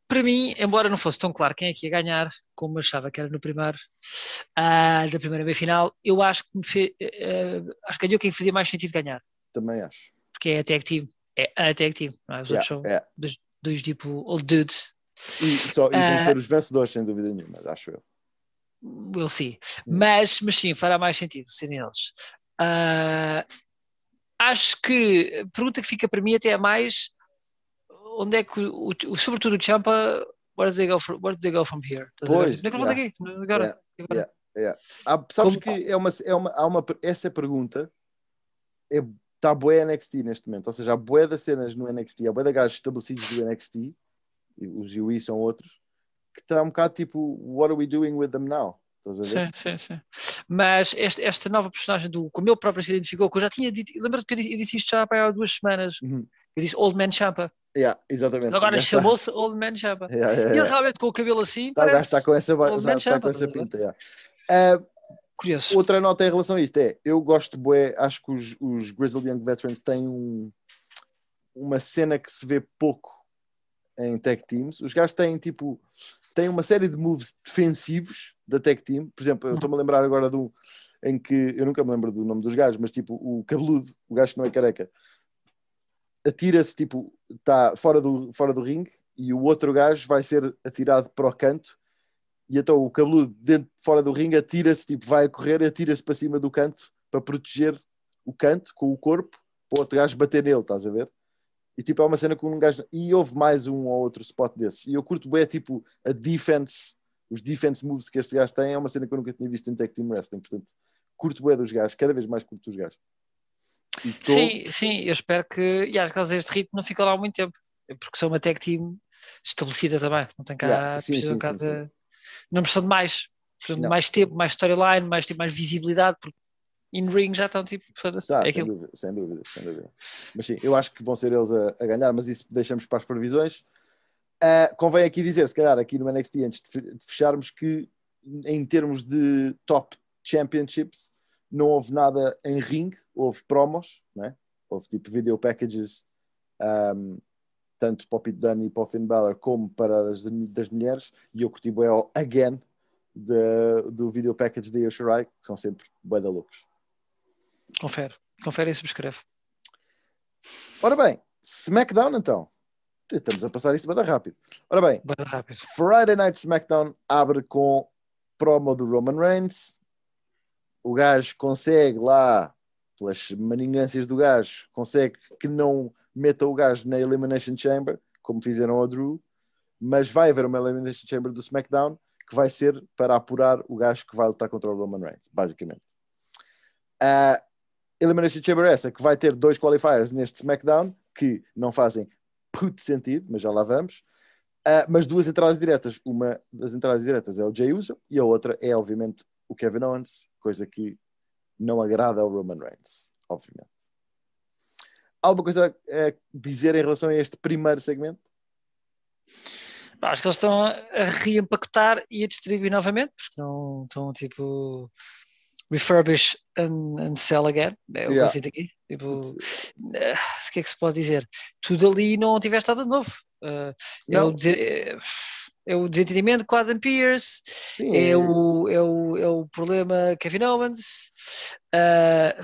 Speaker 2: Para mim, embora não fosse tão claro quem é que ia ganhar, como eu achava que era no primeiro, ah, da primeira meia final, eu acho que me fe- eh, acho que ganhou quem fazia mais sentido ganhar,
Speaker 1: Também acho.
Speaker 2: porque é a tag team. É a tag team, não é? Os outros são
Speaker 1: Yeah, yeah.
Speaker 2: dois, dois tipo old dudes.
Speaker 1: E, só, e vão
Speaker 2: Ah.
Speaker 1: ser os vencedores, sem dúvida nenhuma, acho eu.
Speaker 2: We'll see.
Speaker 1: Hum.
Speaker 2: Mas, mas sim, fará mais sentido serem eles. Ah, acho que a pergunta que fica para mim até é mais onde é que o, o- sobretudo o Champa where do they go, from, where do they go from here? Estás?
Speaker 1: Pois,
Speaker 2: Onde é que eles vão daqui? Agora, agora.
Speaker 1: Yeah. Há, sabes
Speaker 2: Como-
Speaker 1: que é uma, é uma, há uma, essa pergunta é, está boé NXT neste momento, ou seja, há boé das cenas no NXT, há boé de gajos estabelecidos do NXT, e os UI são outros, que está um bocado tipo, what are we doing with them now? Estás a ver?
Speaker 2: Sim, sim, sim. Mas este- esta nova personagem do como ele próprio se identificou, que eu já tinha dito, lembra-te que eu disse- isto já há duas semanas.
Speaker 1: Uhum.
Speaker 2: Eu disse Old Man Champa.
Speaker 1: Yeah, exatamente.
Speaker 2: Agora chamou-se Old Man Champa.
Speaker 1: Yeah, yeah,
Speaker 2: E ele
Speaker 1: yeah.
Speaker 2: realmente com o cabelo assim,
Speaker 1: Tá,
Speaker 2: parece
Speaker 1: está com essa,
Speaker 2: Old Man
Speaker 1: está com
Speaker 2: Champa,
Speaker 1: essa
Speaker 2: ver?
Speaker 1: pinta. yeah. Ah,
Speaker 2: curioso.
Speaker 1: Outra nota em relação a isto é, eu gosto bué, acho que os, os Grizzled Young Veterans têm um- uma cena que se vê pouco em tag teams. Os gajos têm tipo têm uma série de moves defensivos da tag team. Por exemplo, eu estou-me a lembrar agora de um em que eu nunca me lembro do nome dos gajos, mas tipo o cabeludo, o gajo que não é careca, atira-se tipo, está fora do, fora do ringue e o outro gajo vai ser atirado para o canto e então o cabeludo dentro, fora do ringue atira-se, tipo, vai a correr e atira-se para cima do canto para proteger o canto com o corpo para o outro gajo bater nele, estás a ver? E tipo, é uma cena com um gajo. E houve mais um ou outro spot desses. E eu curto bem, tipo, a defense, os defense moves que este gajo tem, é uma cena que eu nunca tinha visto em Tech Team Wrestling. Portanto, curto bem dos gajos, cada vez mais curto dos gajos.
Speaker 2: Tô... Sim, sim, eu espero que. E às vezes este ritmo não fica lá há muito tempo. Porque sou uma tech team estabelecida também. Não tem cá. Yeah, sim, sim, sim, sim, Não precisam de mais. Precisam de mais tempo, mais storyline, mais, tipo, mais visibilidade. Porque in ring já estão tipo.
Speaker 1: Tá, é sem, dúvida, sem, dúvida, sem dúvida, Mas sim, eu acho que vão ser eles a, a ganhar, mas isso deixamos para as previsões. Uh, convém aqui dizer, se calhar, aqui no NXT, antes de fecharmos, que em termos de top championships, não houve nada em ring, houve promos, né? houve tipo video packages, um, tanto para o Pete Dunne e para o Finn Balor, como para as das mulheres, e eu curti bem again de, do video package de Yoshirai, que são sempre bué da loucos.
Speaker 2: Confere, confere e subscreve.
Speaker 1: Ora bem, SmackDown então. Estamos a passar isto bem rápido. Ora bem,
Speaker 2: bem rápido.
Speaker 1: Friday Night SmackDown abre com promo do Roman Reigns. O gajo consegue lá, pelas maningâncias do gajo, consegue que não meta o gajo na Elimination Chamber, como fizeram ao Drew, mas vai haver uma Elimination Chamber do SmackDown que vai ser para apurar o gajo que vai lutar contra o Roman Reigns, basicamente. Uh, Elimination Chamber essa que vai ter dois qualifiers neste SmackDown que não fazem puto sentido, mas já lá vamos. Uh, mas duas entradas diretas. Uma das entradas diretas é o Jay Uso e a outra é, obviamente, o Kevin Owens, coisa que não agrada ao Roman Reigns, obviamente. Alguma coisa a dizer em relação a este primeiro segmento?
Speaker 2: Acho que eles estão a reempacotar e a distribuir novamente, porque estão, estão tipo refurbish and, and sell again. É o yeah. conceito aqui. Tipo, uh, o que é que se pode dizer? Tudo ali não tiveste nada de novo. Uh, é, o de, é, é, o desentendimento com Adam Pierce, é, o, é, o, é o problema Kevin Owens. Uh,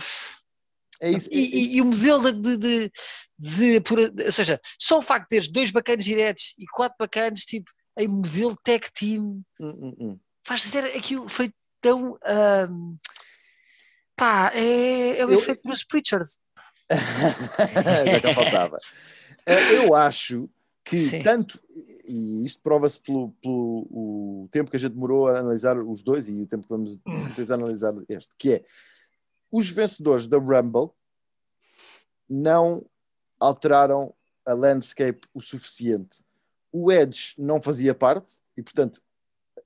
Speaker 2: é isso, e, e, e, o modelo de, de, de, de, Ou seja, só o facto de teres dois bacanas diretos e quatro bacanas, tipo, em modelo tech team,
Speaker 1: hum, hum, hum.
Speaker 2: faz dizer aquilo foi tão. Um, pá, é, é o eu... efeito Bruce Pritchard.
Speaker 1: Já que faltava. Eh, eu acho que Sim. tanto, e isto prova-se pelo, pelo o tempo que a gente demorou a analisar os dois e o tempo que vamos utilizar a analisar este, que é os vencedores da Rumble não alteraram a landscape o suficiente. O Edge não fazia parte e, portanto,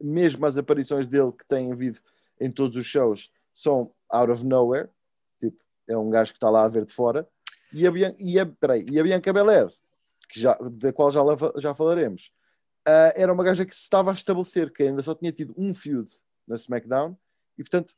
Speaker 1: mesmo as aparições dele que têm havido em todos os shows são out of nowhere, tipo, é um gajo que está lá a ver de fora, e a, e a, peraí, e a Bianca Belair, que já, da qual já, já falaremos, uh, era uma gaja que se estava a estabelecer, que ainda só tinha tido um feud na SmackDown, e portanto,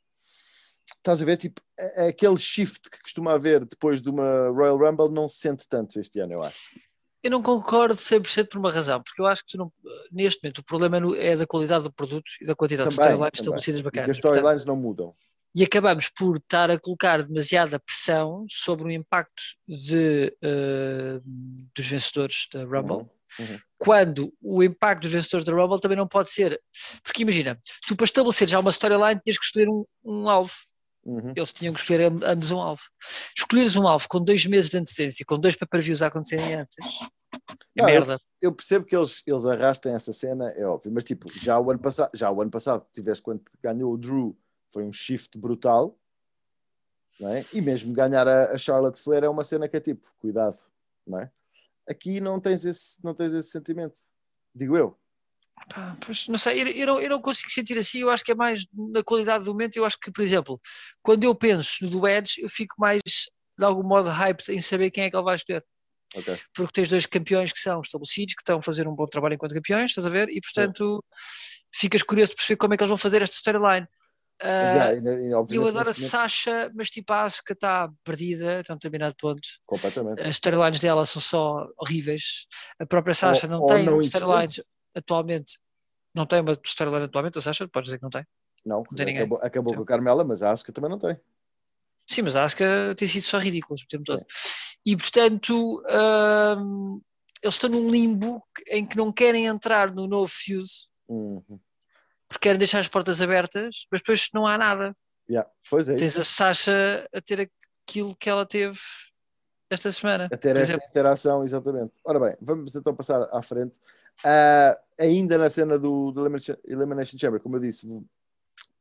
Speaker 1: estás a ver, tipo, aquele shift que costuma haver depois de uma Royal Rumble não se sente tanto este ano, eu acho.
Speaker 2: Eu não concordo 100% por uma razão, porque eu acho que não, neste momento o problema é, é da qualidade do produto e da quantidade também, de storylines estabelecidas bacanas. E
Speaker 1: as storylines não mudam.
Speaker 2: E acabamos por estar a colocar demasiada pressão sobre o impacto de, uh, dos vencedores da Rumble. Uhum. Uhum. Quando o impacto dos vencedores da Rumble também não pode ser. Porque imagina, tu para estabelecer já uma storyline tens que escolher um, um alvo. Uhum. Eles tinham que escolher ambos um alvo. Escolheres um alvo com dois meses de antecedência, com dois pay-per-views a acontecerem antes, é não, merda.
Speaker 1: Eu, eu, percebo que eles, eles arrastem essa cena, é óbvio, mas tipo, já o ano passado, já o ano passado, tiveste quando ganhou o Drew, foi um shift brutal, não é? E mesmo ganhar a, a Charlotte Flair é uma cena que é tipo, cuidado, não é? Aqui não tens esse, não tens esse sentimento, digo eu.
Speaker 2: Ah, pois, não sei, eu, eu, não, eu não consigo sentir assim, eu acho que é mais na qualidade do momento, eu acho que, por exemplo, quando eu penso no do Edge, eu fico mais, de algum modo, hyped em saber quem é que ele vai escolher. Okay. Porque tens dois campeões que são estabelecidos, que estão a fazer um bom trabalho enquanto campeões, estás a ver? E portanto ficas curioso de perceber como é que eles vão fazer esta storyline. Uh,
Speaker 1: e
Speaker 2: eu adoro a Sasha, mas tipo a Asuka está perdida até um determinado ponto.
Speaker 1: completamente.
Speaker 2: As storylines dela são só horríveis. A própria Sasha não
Speaker 1: ou
Speaker 2: tem
Speaker 1: não
Speaker 2: storylines atualmente. Não tem uma storyline atualmente, a Sasha? Podes dizer que não tem?
Speaker 1: Não,
Speaker 2: tem ninguém.
Speaker 1: acabou, acabou
Speaker 2: Então.
Speaker 1: com a Carmela, mas a Asuka também não tem.
Speaker 2: Sim, mas a Asuka tem sido só ridículos o tempo todo. E portanto, hum, eles estão num limbo em que não querem entrar no novo feud
Speaker 1: Uhum.
Speaker 2: porque querem deixar as portas abertas, mas depois não há nada.
Speaker 1: Yeah, Pois é, isso.
Speaker 2: Tens a Sasha a ter aquilo que ela teve esta semana.
Speaker 1: a ter esta
Speaker 2: exemplo.
Speaker 1: interação, exatamente. Ora bem, vamos então passar à frente. Ah, ainda na cena do, do Elimination, Chamber, como eu disse,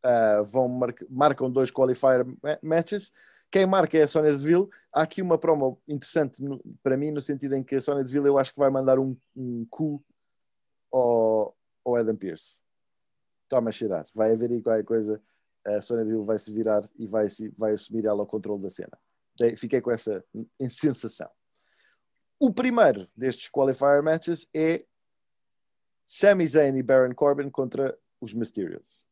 Speaker 1: ah, vão marc- marcam dois qualifier ma- matches. Quem marca é a Sonya Deville. Há aqui uma promo interessante no- para mim, no sentido em que a Sonya Deville eu acho que vai mandar um, um cu ao, ao Adam Pearce. Toma cheirar. Vai haver aí qualquer coisa. A Sonya Deville vai se virar e vai, se, vai assumir ela o controle da cena. Fiquei com essa sensação. O primeiro destes qualifier matches é Sami Zayn e Baron Corbin contra os Mysterios.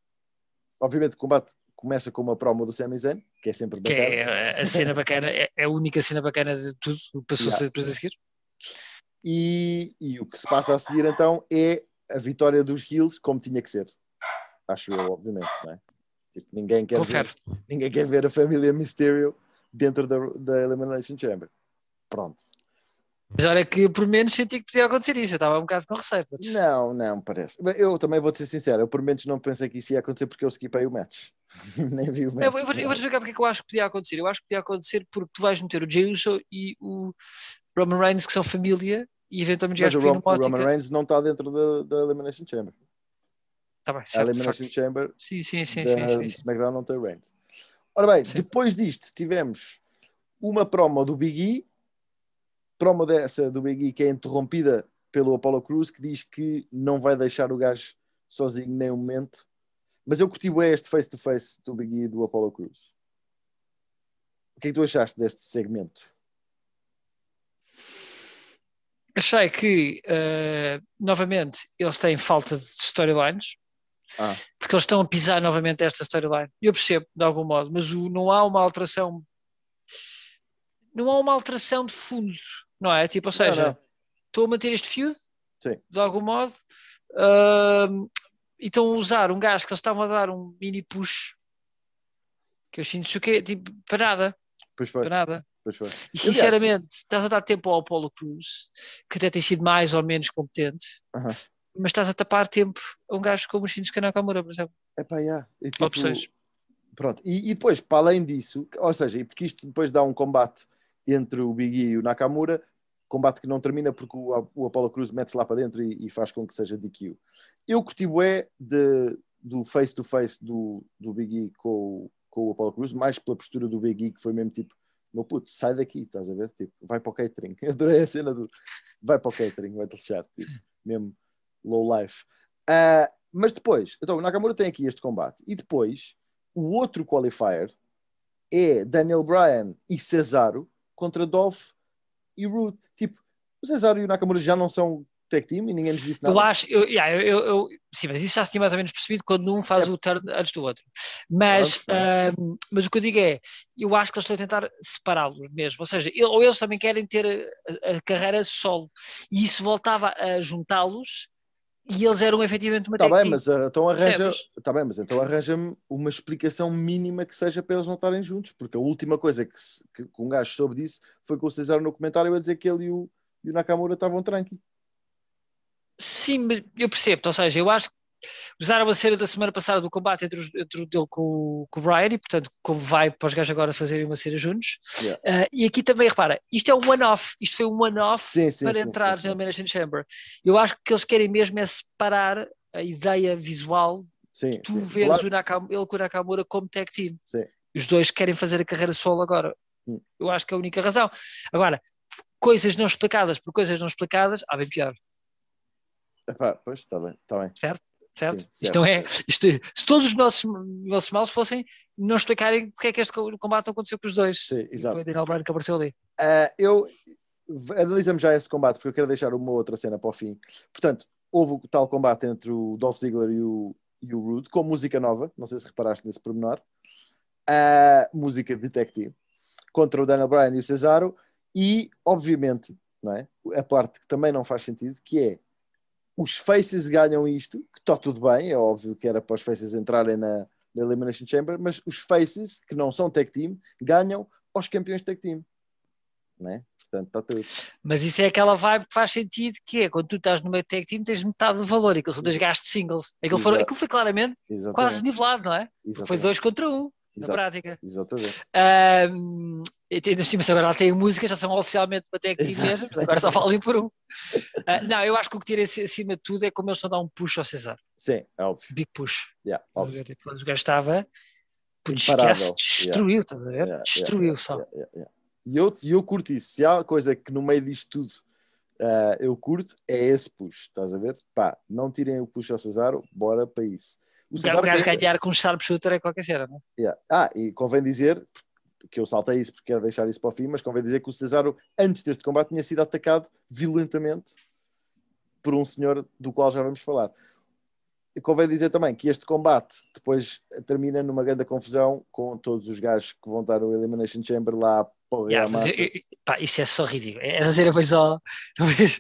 Speaker 1: Obviamente o combate começa com uma promo do Sami Zayn, que é sempre
Speaker 2: Que
Speaker 1: bacana.
Speaker 2: é a cena bacana, é é a única cena bacana de tudo o que passou
Speaker 1: Yeah.
Speaker 2: depois a seguir.
Speaker 1: E, e o que se passa a seguir então é a vitória dos Heels, como tinha que ser. Acho eu, obviamente, não é? Tipo, ninguém quer, ver, ninguém quer ver a família Mysterio dentro da, da Elimination Chamber. Pronto.
Speaker 2: Mas olha que por menos senti que podia acontecer isso. Eu estava um bocado com receio.
Speaker 1: Não, não, parece. Eu também vou-te ser sincero, eu por menos não pensei que isso ia acontecer porque eu skipei o match. Nem vi o match.
Speaker 2: Eu vou, eu vou- eu vou explicar porque é que eu acho que podia acontecer. Eu acho que podia acontecer porque tu vais meter o Jey Uso e o Roman Reigns, que são família, e eventualmente
Speaker 1: Mas o, Rom- o Roman. Reigns não está dentro da, da Elimination Chamber.
Speaker 2: Tá bem,
Speaker 1: A
Speaker 2: certo, de
Speaker 1: Elimination. Chamber
Speaker 2: Sim, sim, sim,
Speaker 1: da
Speaker 2: sim, sim, sim.
Speaker 1: SmackDown não tem Reigns. Ora bem,
Speaker 2: Sim.
Speaker 1: depois disto tivemos uma promo do Big E, promo dessa do Big E que é interrompida pelo Apollo Cruz, que diz que não vai deixar o gajo sozinho nem um momento. Mas eu curti bem este face-to-face do Big E e do Apollo Cruz. O que é que tu achaste deste segmento?
Speaker 2: Achei que, eh, novamente, eles têm falta de storylines,
Speaker 1: Ah,
Speaker 2: porque eles estão a pisar novamente esta storyline. Eu percebo, de algum modo, mas o- não há uma alteração. Não há uma alteração de fundo, não é? Tipo, ou seja,
Speaker 1: não.
Speaker 2: estou a manter este feud,
Speaker 1: Sim.
Speaker 2: de algum modo, ahm, e estão a usar um gajo que eles estavam a dar um mini push, que eu sinto que tipo, para nada,
Speaker 1: pois foi,
Speaker 2: para nada. E sinceramente, estás a dar tempo ao Apollo Cruz, que até tem sido mais ou menos competente,
Speaker 1: Aham.
Speaker 2: Mas estás a tapar tempo a um gajo como o Shinsuke Nakamura, por exemplo.
Speaker 1: Epá, yeah. E, tipo,
Speaker 2: Opções.
Speaker 1: Pronto, e, e depois, para além disso, ou seja, e porque isto depois dá um combate entre o Big E e o Nakamura, combate que não termina porque o, o Apollo Cruz mete-se lá para dentro e, e faz com que seja DQ. Eu curti bué de, do face-to-face do, do Big E com, o- com o Apollo Cruz, mais pela postura do Big E, que foi mesmo tipo, meu puto, sai daqui, estás a ver? Tipo, vai para o catering. Eu adorei a cena do vai para o catering, vai-te lixar, tipo, mesmo low life. Ah, mas depois, então o Nakamura tem aqui este combate, e depois o outro qualifier é Daniel Bryan e Cesaro contra Dolph e Rude. Tipo, o Cesaro e o Nakamura já não são tag team e ninguém nos disse nada.
Speaker 2: Eu acho, eu, yeah, eu, eu- sim, mas isso já se tinha mais ou menos percebido quando um faz
Speaker 1: É.
Speaker 2: o turn antes do outro. Mas, ahm, mas o que eu digo é, eu acho que eles estão a tentar separá-los mesmo. Ou seja, ele- ou eles também querem ter a, a carreira solo e isso voltava a juntá-los e eles eram efetivamente uma
Speaker 1: Está
Speaker 2: tag
Speaker 1: bem, mas ah, então arranja, tá bem, mas então arranja-me uma explicação mínima que seja para eles não estarem juntos, porque a última coisa que, se- que, que um gajo soube disso foi com o Cesaro no comentário a dizer que ele e o, e o Nakamura estavam tranqui.
Speaker 2: Sim, eu percebo, ou seja, eu acho que usaram a cena da semana passada do combate entre, entre o dele com, o- com o Brian e portanto como vai para os gajos agora fazerem uma cena juntos.
Speaker 1: Yeah.
Speaker 2: Ah, e aqui também repara, isto é um one-off isto foi um one-off para
Speaker 1: sim,
Speaker 2: entrar
Speaker 1: sim,
Speaker 2: na
Speaker 1: sim.
Speaker 2: Elimination Chamber. Eu acho que o que eles querem mesmo é separar a ideia visual
Speaker 1: Sim,
Speaker 2: tu veres
Speaker 1: Claro,
Speaker 2: o Nakam, ele com o Nakamura como tag team. Os dois querem fazer a carreira solo agora. Eu acho que é a única razão. Agora, coisas não explicadas por coisas não explicadas, há bem pior.
Speaker 1: Epá, pois, está bem, está bem.
Speaker 2: certo?
Speaker 1: Sim,
Speaker 2: isto
Speaker 1: certo,
Speaker 2: não é,
Speaker 1: certo.
Speaker 2: isto, se todos os nossos, nossos males fossem não explicarem porque é que este co- combate não aconteceu com os dois.
Speaker 1: Sim, exato.
Speaker 2: foi o Daniel Bryan que apareceu ali.
Speaker 1: Ah, eu analisamos já esse combate porque eu quero deixar uma outra cena para o fim. Portanto, houve o tal combate entre o Dolph Ziggler e o, e o Rude, com música nova, não sei se reparaste nesse pormenor, a música de Tech Team, contra o Daniel Bryan e o Cesaro, e, obviamente, não é? a parte que também não faz sentido, que é os faces ganham isto, que está tudo bem, é óbvio que era para os faces entrarem na, na Elimination Chamber, mas os faces, que não são tag team, ganham aos campeões tag team. Né? Portanto, está tudo.
Speaker 2: Mas isso é aquela vibe que faz sentido, que é quando tu estás no meio tag team tens metade do valor, e aqueles são dois gastos singles. Aquilo, foram, aquilo foi claramente Exatamente. quase nivelado, não é? Foi dois contra um na Exato. prática.
Speaker 1: Exatamente.
Speaker 2: Um, ainda cima, agora ela tem música, já são oficialmente para mesmo, agora só falem por um. Uh, não, eu acho que o que tira acima de tudo é como eles estão a dar um push ao César.
Speaker 1: Sim, é óbvio.
Speaker 2: Big push.
Speaker 1: Yeah, óbvio.
Speaker 2: Tipo, o gajo estava, esquece, destruiu, yeah. estás a ver? Yeah, destruiu só.
Speaker 1: E eu, eu curto isso. Se há coisa que no meio disto tudo uh, eu curto, é esse push, estás a ver? Pá, não tirem o push ao Cesaro, bora para isso.
Speaker 2: O, Cesaro o gajo ganhar com um sharpshooter é qualquer cena, não
Speaker 1: é? Yeah. Ah, e convém dizer, que eu saltei isso porque quero deixar isso para o fim, mas convém dizer que o Cesaro, antes deste combate, tinha sido atacado violentamente por um senhor do qual já vamos falar. E convém dizer também que este combate depois termina numa grande confusão com todos os gajos que vão estar no Elimination Chamber lá para
Speaker 2: yeah. Eu, pá, isso é só ridículo. Essa cena foi só. Não fez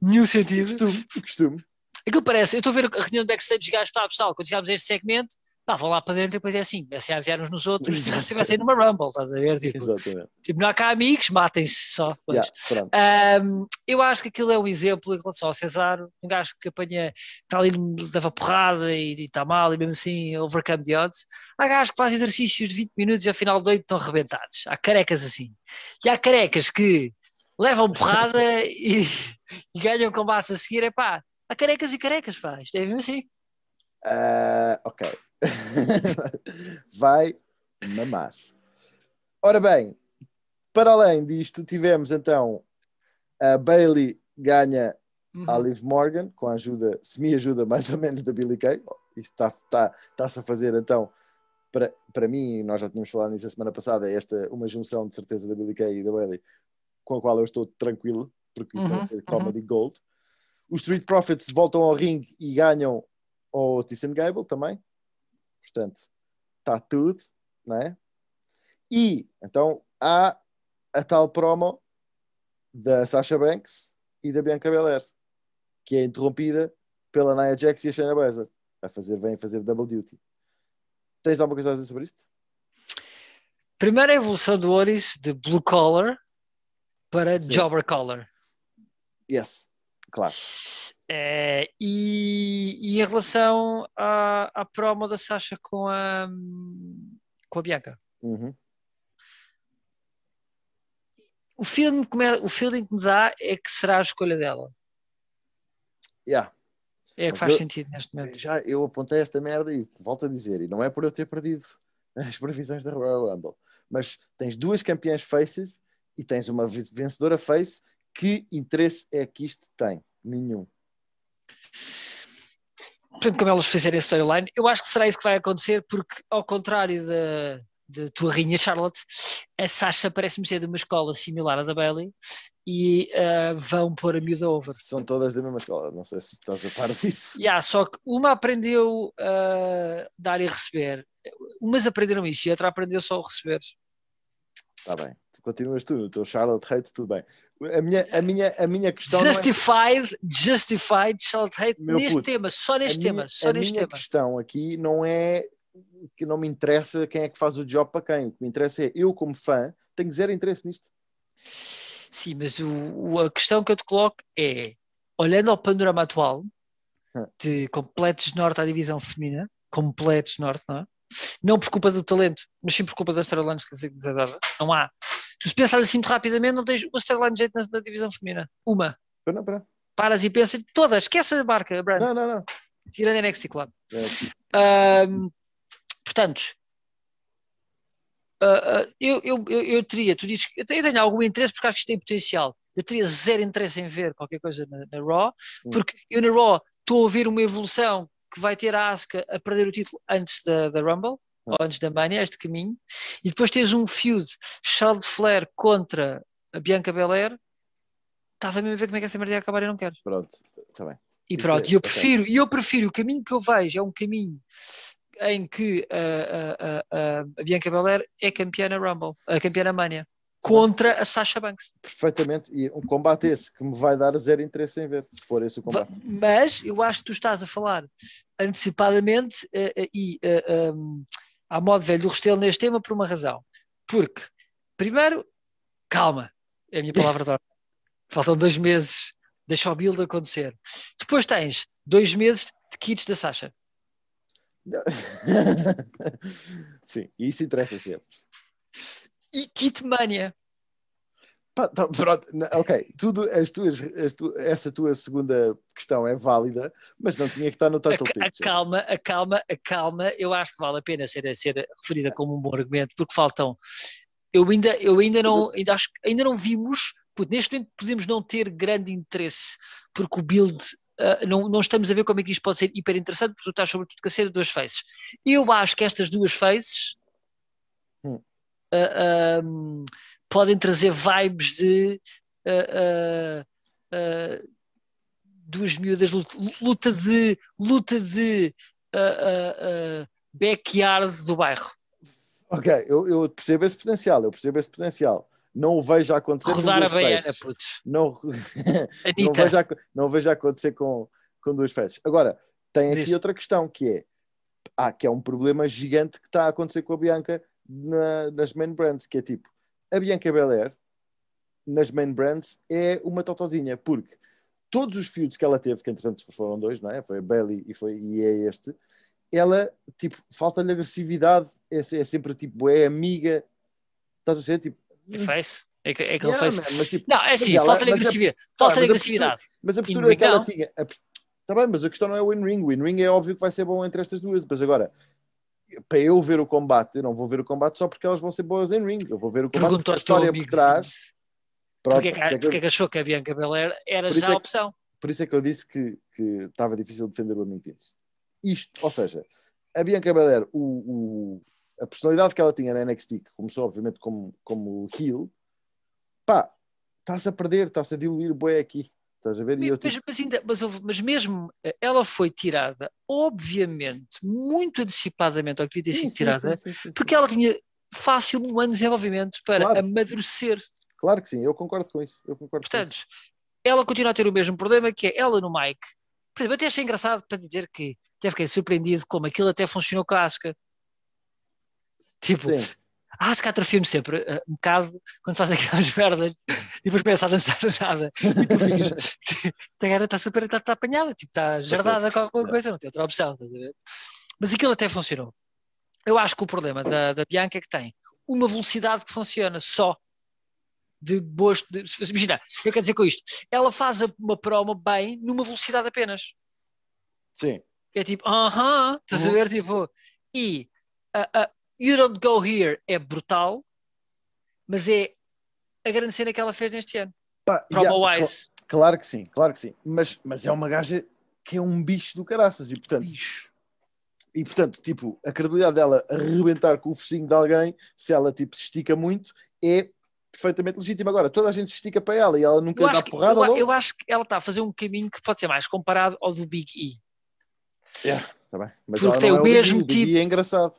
Speaker 2: nenhum sentido.
Speaker 1: Costume, costume.
Speaker 2: Aquilo parece, eu estou a ver a reunião de backstage dos gajos, pá, pessoal, quando chegámos a este segmento, pá, vão lá para dentro e depois é assim, comecem a enviar uns nos outros, se estivessem numa Rumble, estás a ver? Tipo,
Speaker 1: Exatamente.
Speaker 2: tipo não há cá amigos, matem-se só.
Speaker 1: Yeah,
Speaker 2: um, eu acho que aquilo é um exemplo em relação ao Cesar, um gajo que apanha, está ali, leva porrada e está mal e mesmo assim overcome the odds. Há gajos que fazem exercícios de 20 minutos e ao final de 8 estão arrebentados. Há carecas assim. E há carecas que levam porrada e, e ganham combate a seguir, é pá Há carecas e carecas, pá. Isto é mesmo assim.
Speaker 1: Uh, ok. Vai mamar. Ora bem, para além disto, tivemos então a Bailey ganha uhum. a Liv Morgan com a ajuda, semi-ajuda mais ou menos da Billy Kay. Isto está-se está, está a fazer então, para, para mim, nós já tínhamos falado nisso a semana passada, esta uma junção de certeza da Billy Kay e da Bailey com a qual eu estou tranquilo, porque isso é uhum. é comedy uhum. gold. Os Street Profits voltam ao ringue e ganham o Tyson Gable também. Portanto, está tudo, não é? E então há a tal promo da Sasha Banks e da Bianca Belair, que é interrompida pela Nia Jax e a Shayna Baszler. A fazer, vem fazer double duty. Tens alguma coisa a dizer sobre isto?
Speaker 2: Primeira evolução do Oris de blue collar para Sim. jobber collar.
Speaker 1: Yes. Claro.
Speaker 2: É, e, e, em relação à, à promo da Sasha com a, com a Bianca.
Speaker 1: Uhum.
Speaker 2: O, feeling que me, o feeling que me dá é que será a escolha dela.
Speaker 1: Yeah.
Speaker 2: É que faz eu, sentido neste momento.
Speaker 1: Já eu apontei esta merda e volto a dizer, e não é por eu ter perdido as previsões da Royal Rumble, mas tens duas campeãs faces e tens uma vencedora face que interesse é que isto tem? Nenhum.
Speaker 2: Portanto, como elas fizerem a storyline, eu acho que será isso que vai acontecer, porque ao contrário da, da tua rainha Charlotte, a Sasha parece-me ser de uma escola similar à da Bailey e uh, vão pôr a miúda over.
Speaker 1: São todas da mesma escola, não sei se estás a par disso.
Speaker 2: Yeah, só que uma aprendeu a uh, dar e receber, umas aprenderam isso e a outra aprendeu só a receber.
Speaker 1: Está bem, continuas tu, o teu Charlotte Hate, tudo bem. A minha, a minha, a minha questão.
Speaker 2: Justified, é... justified, Charlotte Hate, Meu neste puto, tema, só neste tema. Minha, só
Speaker 1: a
Speaker 2: neste
Speaker 1: minha
Speaker 2: tema.
Speaker 1: questão aqui não é que não me interessa quem é que faz o job para quem. O que me interessa é eu, como fã, tenho zero interesse nisto.
Speaker 2: Sim, mas o, a questão que eu te coloco é: olhando ao panorama atual de completos norte à divisão feminina, completos norte, não é? Não por culpa do talento, mas sim por culpa das storylines que dava. Não há. Tu se pensas assim muito rapidamente, não tens uma storyline de jeito na, na divisão feminina. Uma.
Speaker 1: Pera, pera.
Speaker 2: Paras e pensas, todas, esquece a marca, Brand.
Speaker 1: Não, não, não.
Speaker 2: Tirando a NXT, claro. É. Um, portanto, uh, uh, eu, eu, eu, eu, teria, tu dizes eu tenho algum interesse porque acho que isto tem potencial. Eu teria zero interesse em ver qualquer coisa na, na Raw, hum. porque eu na Raw estou a ver uma evolução que vai ter a Asuka a perder o título antes da, da Rumble, ou antes da Mania, este caminho, e depois tens um feud Charles Flair contra a Bianca Belair, estava mesmo a ver como é que essa merda ia acabar e não quero.
Speaker 1: Pronto, está bem.
Speaker 2: E pronto,
Speaker 1: é
Speaker 2: e eu prefiro, e eu prefiro, o caminho que eu vejo é um caminho em que a, a, a, a Bianca Belair é campeã na Rumble, a campeã na Mania, contra a Sasha Banks.
Speaker 1: Perfeitamente. E um combate esse que me vai dar zero interesse em ver, se for esse o combate.
Speaker 2: Mas eu acho que tu estás a falar antecipadamente eh, eh, e eh, um, à modo velho do Restelo neste tema por uma razão. Porque, primeiro, calma, é a minha palavra de ordem. Faltam dois meses, deixa o build acontecer. Depois tens dois meses de kits da Sasha.
Speaker 1: Sim, isso interessa sempre.
Speaker 2: E kit mania.
Speaker 1: Pá, tá, pronto, ok, tudo, as tuas, as tu- essa tua segunda questão é válida, mas não tinha que estar no title
Speaker 2: A, a
Speaker 1: picture.
Speaker 2: calma, a calma, a calma, eu acho que vale a pena ser, ser referida como um bom argumento, porque faltam. Eu ainda, eu ainda não, ainda acho ainda não vimos, puto, neste momento podemos não ter grande interesse, porque o build. ah, não, não estamos a ver como é que isto pode ser hiper interessante, porque tu estás sobretudo com a ser duas faces. Eu acho que estas duas faces
Speaker 1: Hum.
Speaker 2: ahm, podem trazer vibes de ah, ah, ah, duas miúdas luta, luta de luta de backyard do bairro
Speaker 1: Ok, eu, eu percebo esse potencial, eu percebo esse potencial. Não o vejo acontecer com
Speaker 2: rodar a
Speaker 1: duas
Speaker 2: baiana
Speaker 1: faces.
Speaker 2: puto.
Speaker 1: Não, não, vejo, ac- não vejo acontecer com, com duas faces. Agora, tem aqui
Speaker 2: Diz.
Speaker 1: outra questão que é, ah, que é um problema gigante que está a acontecer com a Bianca na- nas main brands, que é tipo, a Bianca Belair nas main brands é uma totozinha, porque todos os feuds que ela teve, que entretanto foram dois, não é? Foi a Bailey e, foi, e é este, ela, tipo, falta-lhe agressividade, é, é sempre tipo, é amiga, estás a ser, tipo,
Speaker 2: que face é que, é que ele
Speaker 1: yeah,
Speaker 2: fez
Speaker 1: man, mas, tipo,
Speaker 2: não é assim falta-lhe agressividade falta-lhe
Speaker 1: mas a
Speaker 2: agressividade
Speaker 1: Mas a
Speaker 2: E
Speaker 1: postura que ela tinha. Está bem, mas a questão não é o in-ring. O in-ring é óbvio que vai ser bom entre estas duas. Mas agora, para eu ver o combate, eu não vou ver o combate só porque elas vão ser boas em ring. Eu vou ver o combate porque
Speaker 2: perguntou
Speaker 1: a história
Speaker 2: amigo
Speaker 1: por trás. Pronto,
Speaker 2: porque que,
Speaker 1: por isso que eu-
Speaker 2: porque é que achou que a Bianca Belair era já
Speaker 1: é
Speaker 2: a
Speaker 1: que-
Speaker 2: opção
Speaker 1: por isso é que eu disse que, que estava difícil defender o Vince. Isto, ou seja, a Bianca Belair, o, o- a personalidade que ela tinha na NXT, que começou obviamente como, como heel, pá, está-se a perder, está-se a diluir bué aqui. Estás a ver?
Speaker 2: Mas,
Speaker 1: tipo,
Speaker 2: mas ainda, mas, mas mesmo eh, ela foi tirada, obviamente, muito antecipadamente ao que devia ter sido tirada,
Speaker 1: sim, sim, sim,
Speaker 2: porque ela tinha fácil um ano de desenvolvimento para
Speaker 1: Claro.
Speaker 2: amadurecer.
Speaker 1: Claro que sim, eu concordo com isso. Eu concordo com isso.
Speaker 2: Portanto, ela continua a ter o mesmo problema que é ela no mic. Por exemplo, até achei engraçado para dizer que até fiquei surpreendido como aquilo até funcionou com a Asuka. Tipo,
Speaker 1: Sim.
Speaker 2: A Asuka atrofia-me sempre eh, um bocado quando faz aquelas merdas e depois começa a dançar do nada. E tu ficas, a cara está super está, está apanhada, tipo, está jardada com alguma
Speaker 1: É.
Speaker 2: coisa, não tem outra opção. estás a ver? Mas aquilo até funcionou. Eu acho que o problema da, da Bianca é que tem uma velocidade que funciona só de boas. De, se- imagina, o que eu quero dizer com isto? Ela faz uma promo bem numa velocidade apenas.
Speaker 1: Sim.
Speaker 2: Que é tipo, aham, estás a
Speaker 1: Uhum.
Speaker 2: ver? Tipo, e a, a You Don't Go Here é brutal, mas é a grande cena que ela fez neste ano.
Speaker 1: Pá,
Speaker 2: Promo
Speaker 1: yeah,
Speaker 2: wise.
Speaker 1: cl- claro que sim, claro que sim. Mas, mas é uma gaja que é um bicho do caraças e portanto,
Speaker 2: Bicho.
Speaker 1: e portanto, tipo, a credibilidade dela arrebentar com o focinho de alguém, se ela tipo se estica muito, é perfeitamente legítima. Agora, toda a gente se estica para ela e ela nunca
Speaker 2: Eu
Speaker 1: dá
Speaker 2: que,
Speaker 1: porrada
Speaker 2: eu, eu acho que ela está a fazer um caminho que pode ser mais comparado ao do Big E.
Speaker 1: Yeah, tá bem. Mas
Speaker 2: Porque
Speaker 1: ela
Speaker 2: tem o
Speaker 1: é
Speaker 2: mesmo
Speaker 1: E, o Big E
Speaker 2: tipo-
Speaker 1: é engraçado.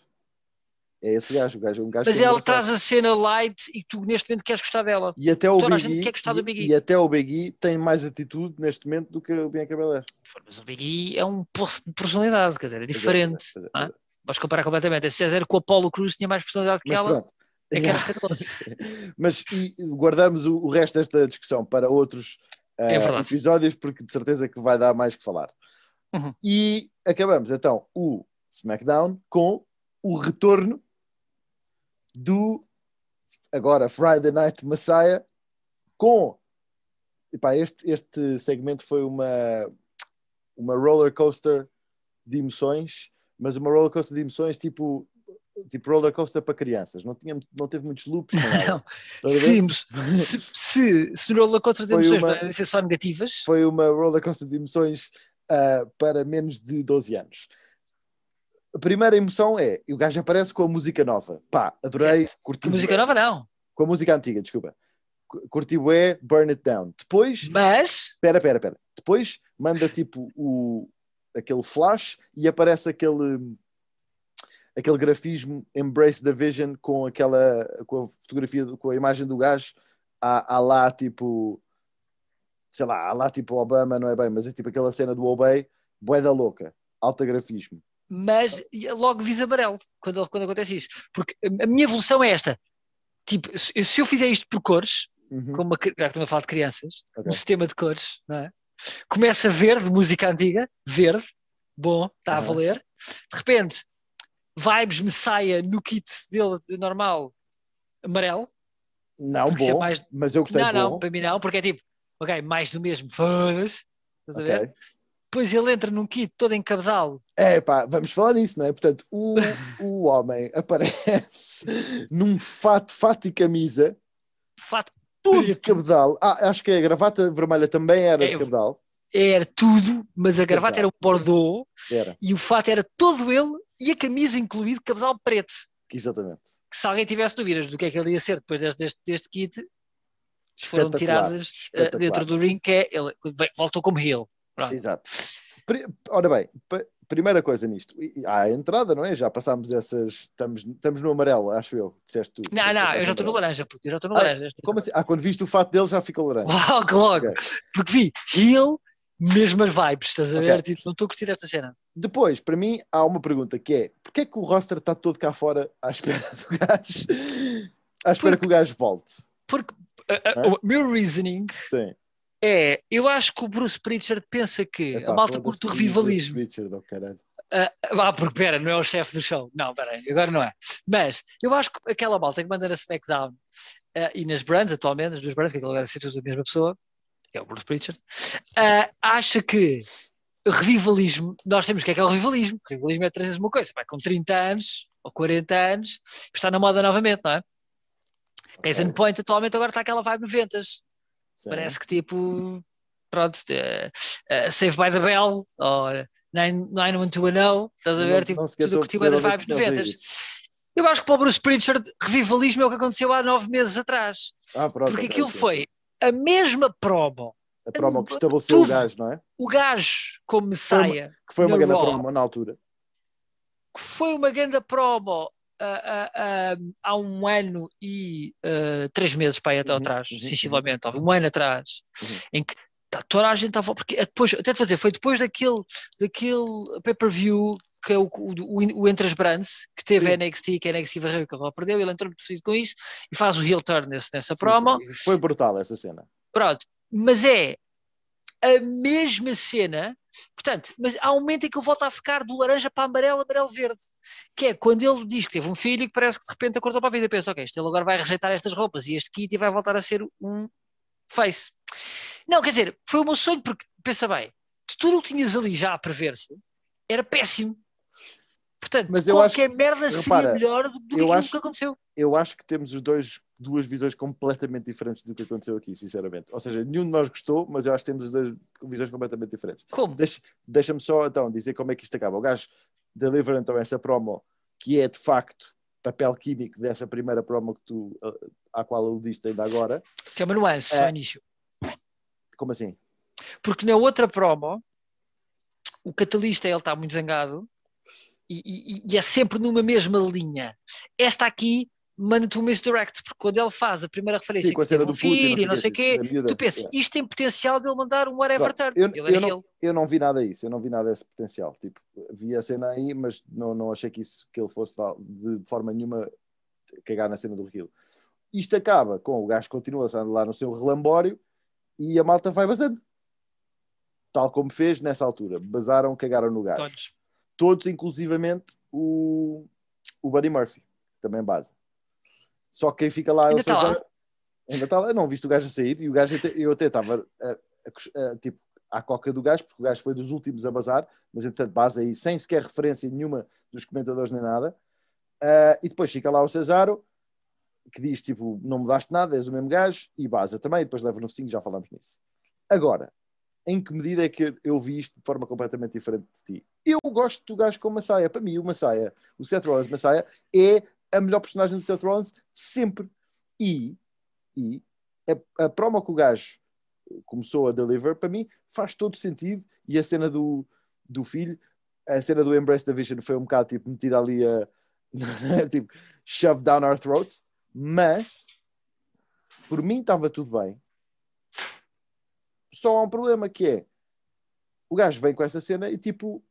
Speaker 1: É esse gajo, o gajo, um gajo
Speaker 2: Mas
Speaker 1: é
Speaker 2: ela traz a cena light e tu neste momento queres gostar dela.
Speaker 1: E até o
Speaker 2: toda a
Speaker 1: Big
Speaker 2: gente
Speaker 1: E,
Speaker 2: quer gostar do
Speaker 1: e-
Speaker 2: Big E.
Speaker 1: até o Big E tem mais atitude neste momento do que o Bianca Belair.
Speaker 2: Mas o Big E é um poço de personalidade, quer dizer, é
Speaker 1: é,
Speaker 2: diferente.
Speaker 1: pois é,
Speaker 2: ah?
Speaker 1: pois é.
Speaker 2: Vais comparar completamente. Se César com o Apollo Cruz tinha mais personalidade que
Speaker 1: Mas
Speaker 2: ela,
Speaker 1: pronto.
Speaker 2: é que era.
Speaker 1: Mas e guardamos o, o resto desta discussão para outros
Speaker 2: É verdade.
Speaker 1: episódios, porque de certeza que vai dar mais que falar.
Speaker 2: Uhum.
Speaker 1: E acabamos então o SmackDown com o retorno do agora Friday Night Messiah com epá, este, este segmento foi uma, uma roller coaster de emoções, mas uma roller coaster de emoções tipo, tipo roller coaster para crianças. Não, tinha, não teve muitos loops.
Speaker 2: Não. Sim, se, se, se roller coaster de
Speaker 1: Foi
Speaker 2: emoções
Speaker 1: uma-
Speaker 2: podem ser só negativas,
Speaker 1: Foi uma roller coaster de emoções ah, para menos de 12 anos. A primeira emoção é, o gajo aparece com a música nova. Pá, adorei, curti.
Speaker 2: música nova não.
Speaker 1: Com a música antiga, desculpa. Cu- Curti é Burn It Down. Depois,
Speaker 2: Mas,
Speaker 1: espera, espera, espera. Depois manda tipo o, aquele flash e aparece aquele aquele grafismo Embrace the Vision com aquela com a fotografia, com a imagem do gajo há, há lá tipo sei lá, há lá tipo Obama, não é bem, mas é tipo aquela cena do Obey, boeda louca, alta grafismo.
Speaker 2: Mas logo visa amarelo quando, quando acontece isto. Porque a minha evolução é esta: tipo, se, eu fizer isto por cores,
Speaker 1: Uhum.
Speaker 2: como uma, já que estamos a falar de crianças,
Speaker 1: Ok.
Speaker 2: um sistema de cores, não é? Começa verde, música antiga, verde, bom, está a
Speaker 1: Aham.
Speaker 2: valer. De repente, vibes Messiah no kit dele de normal, amarelo.
Speaker 1: Não,
Speaker 2: isso é
Speaker 1: bom,
Speaker 2: mais-
Speaker 1: mas eu gostei
Speaker 2: não, não,
Speaker 1: bom.
Speaker 2: para mim não, porque é tipo, ok, mais do mesmo, foda-se, estás a ver? Depois ele entra num kit todo em cabedal,
Speaker 1: É pá, vamos falar nisso, não é? Portanto, o, o homem aparece num fato, fato e camisa,
Speaker 2: fato,
Speaker 1: todo de cabedal. Ah, acho que a gravata vermelha também era
Speaker 2: É,
Speaker 1: de cabedal.
Speaker 2: era tudo, mas a gravata
Speaker 1: Cabedal.
Speaker 2: era um bordô
Speaker 1: Era,
Speaker 2: e o fato era todo ele e a camisa incluído cabedal preto.
Speaker 1: exatamente.
Speaker 2: Que se alguém tivesse dúvidas do que é que ele ia ser depois deste, deste, deste kit, foram tiradas
Speaker 1: espetacular.
Speaker 2: dentro do ring, que é ele voltou como heel. Pronto.
Speaker 1: Exato. Ora bem, primeira coisa nisto, há a entrada, não é? Já passámos essas. Estamos, estamos no amarelo, acho eu. Disseste tu.
Speaker 2: Não, não, eu já estou no laranja, puto, eu já estou no
Speaker 1: Ah,
Speaker 2: laranja.
Speaker 1: Como assim? Ah, quando viste o fato dele já ficou laranja.
Speaker 2: Logo, logo.
Speaker 1: Ok.
Speaker 2: Porque vi heel, mesmas vibes, estás a ver? Tipo, não estou a curtir esta cena.
Speaker 1: Depois, para mim, há uma pergunta que é: porquê é que o roster está todo cá fora à espera do gajo? À espera
Speaker 2: Porque-
Speaker 1: que o gajo volte?
Speaker 2: Porque uh, uh, o meu reasoning
Speaker 1: Sim.
Speaker 2: É, eu acho que o Bruce Pritchard pensa que
Speaker 1: Epá,
Speaker 2: a malta curte o
Speaker 1: Bruce
Speaker 2: revivalismo.
Speaker 1: Richard, oh, caralho.
Speaker 2: Ah, porque pera, não é o chefe do show. Não, pera aí, agora não é. Mas eu acho que aquela malta que manda na SmackDown ah, e nas brands atualmente, as duas brands, que aquilo agora é a mesma pessoa, é o Bruce Pritchard, ah, acha que o revivalismo, nós temos que é que é o revivalismo. O revivalismo é trazer uma coisa, vai com 30 anos ou 40 anos, está na moda novamente, não é? Case in Point atualmente agora está aquela vibe 90
Speaker 1: Sim.
Speaker 2: Parece que tipo, pronto, eh, eh, Save by the Bell ou 91210, estás a
Speaker 1: Não-
Speaker 2: ver? Tipo,
Speaker 1: não
Speaker 2: tudo
Speaker 1: estou a
Speaker 2: vibes
Speaker 1: que estás a ir.
Speaker 2: 90. Eu acho que para o Bruce Pritchard, revivalismo é o que aconteceu há nove meses atrás.
Speaker 1: Ah, pronto,
Speaker 2: Porque aquilo
Speaker 1: ok.
Speaker 2: foi a mesma promo.
Speaker 1: A promo que estabeleceu o
Speaker 2: tudo.
Speaker 1: gajo, não é?
Speaker 2: O gajo como Messiah,
Speaker 1: Que foi uma grande promo na altura.
Speaker 2: que foi uma grande promo ah, ah, há um ano e ah, três meses para aí até
Speaker 1: Uhum,
Speaker 2: atrás,
Speaker 1: uhum,
Speaker 2: sensivelmente, houve um ano atrás,
Speaker 1: Uhum.
Speaker 2: em que toda a gente estava. Porque é depois, até te fazer, foi depois daquele, daquele pay-per-view que é o, o, o Entre as Brands, que teve
Speaker 1: Sim.
Speaker 2: a NXT, que a NXT varreu e que ela perdeu, ele entrou muito fodido com isso e faz o heel turn nesse, nessa
Speaker 1: Sim,
Speaker 2: promo.
Speaker 1: sim. Foi brutal essa cena.
Speaker 2: Pronto, mas é a mesma cena, portanto, mas há um momento em que ele volta a ficar do laranja para amarelo, amarelo, verde, que é quando ele diz que teve um filho e que parece que de repente acordou para a vida e pensa, ok, este ele agora vai rejeitar estas roupas e este kit e vai voltar a ser um face. Não, quer dizer, foi o meu sonho, porque, pensa bem, de tudo o que tinhas ali já a prever-se, era péssimo. Portanto,
Speaker 1: Mas eu
Speaker 2: qualquer merda
Speaker 1: repara,
Speaker 2: seria melhor do, do que
Speaker 1: eu
Speaker 2: aquilo
Speaker 1: acho-
Speaker 2: que aconteceu.
Speaker 1: Eu acho que temos os dois duas visões completamente diferentes do que aconteceu aqui, sinceramente. Ou seja, nenhum de nós gostou, mas eu acho que temos as duas visões completamente diferentes.
Speaker 2: Como?
Speaker 1: Deixa- Deixa-me só então dizer como é que isto acaba. O gajo delivera então essa promo que é de facto papel químico dessa primeira promo que tu, uh, à qual aludiste ainda agora.
Speaker 2: Tem uma nuance
Speaker 1: É.
Speaker 2: início.
Speaker 1: Como assim?
Speaker 2: Porque na outra promo, o catalista ele está muito zangado e, e- e é sempre numa mesma linha. Esta aqui manda-te um misdirect, porque quando ele faz a primeira referência
Speaker 1: Sim, com a cena
Speaker 2: um
Speaker 1: do
Speaker 2: filho e não sei o quê, tu pensas,
Speaker 1: Yeah.
Speaker 2: isto tem potencial de ele mandar um whatever turn.
Speaker 1: eu-
Speaker 2: ele era
Speaker 1: eu não-. Eu não vi nada disso, eu não vi nada desse potencial. Tipo, vi a cena aí, mas não, não achei que, isso, que ele fosse de, de forma nenhuma cagar na cena do Rio. Isto acaba com o gajo continua lá no seu relambório e a malta vai basando. Tal como fez nessa altura. Basaram, cagaram no gajo.
Speaker 2: Todos.
Speaker 1: Todos, inclusivamente o, o Buddy Murphy, que também base. Só que quem fica lá é
Speaker 2: Ainda
Speaker 1: o
Speaker 2: está lá?
Speaker 1: César. Ainda está lá. Eu não viste o gajo a sair e o gajo até- eu até estava a- a- tipo à coca do gajo, porque o gajo foi dos últimos a bazar, mas entretanto base aí sem sequer referência nenhuma dos comentadores nem nada. Ah, e depois fica lá o Cesaro, que diz tipo, não mudaste nada, és o mesmo gajo, e baza também, e depois leva no focinho, já falámos nisso. Agora, em que medida é que eu vi isto de forma completamente diferente de ti? Eu gosto do gajo com Massaia. Para mim, o Massaia, o Seth Rollins Massaia, é a melhor personagem do Seth Rollins sempre. E, e a, a promo que o gajo começou a deliver, para mim faz todo sentido. E a cena do, do filho, a cena do Embrace the Vision foi um bocado tipo metida ali a tipo shove down our throats, mas por mim estava tudo bem. Só há um problema que é o gajo vem com essa cena e tipo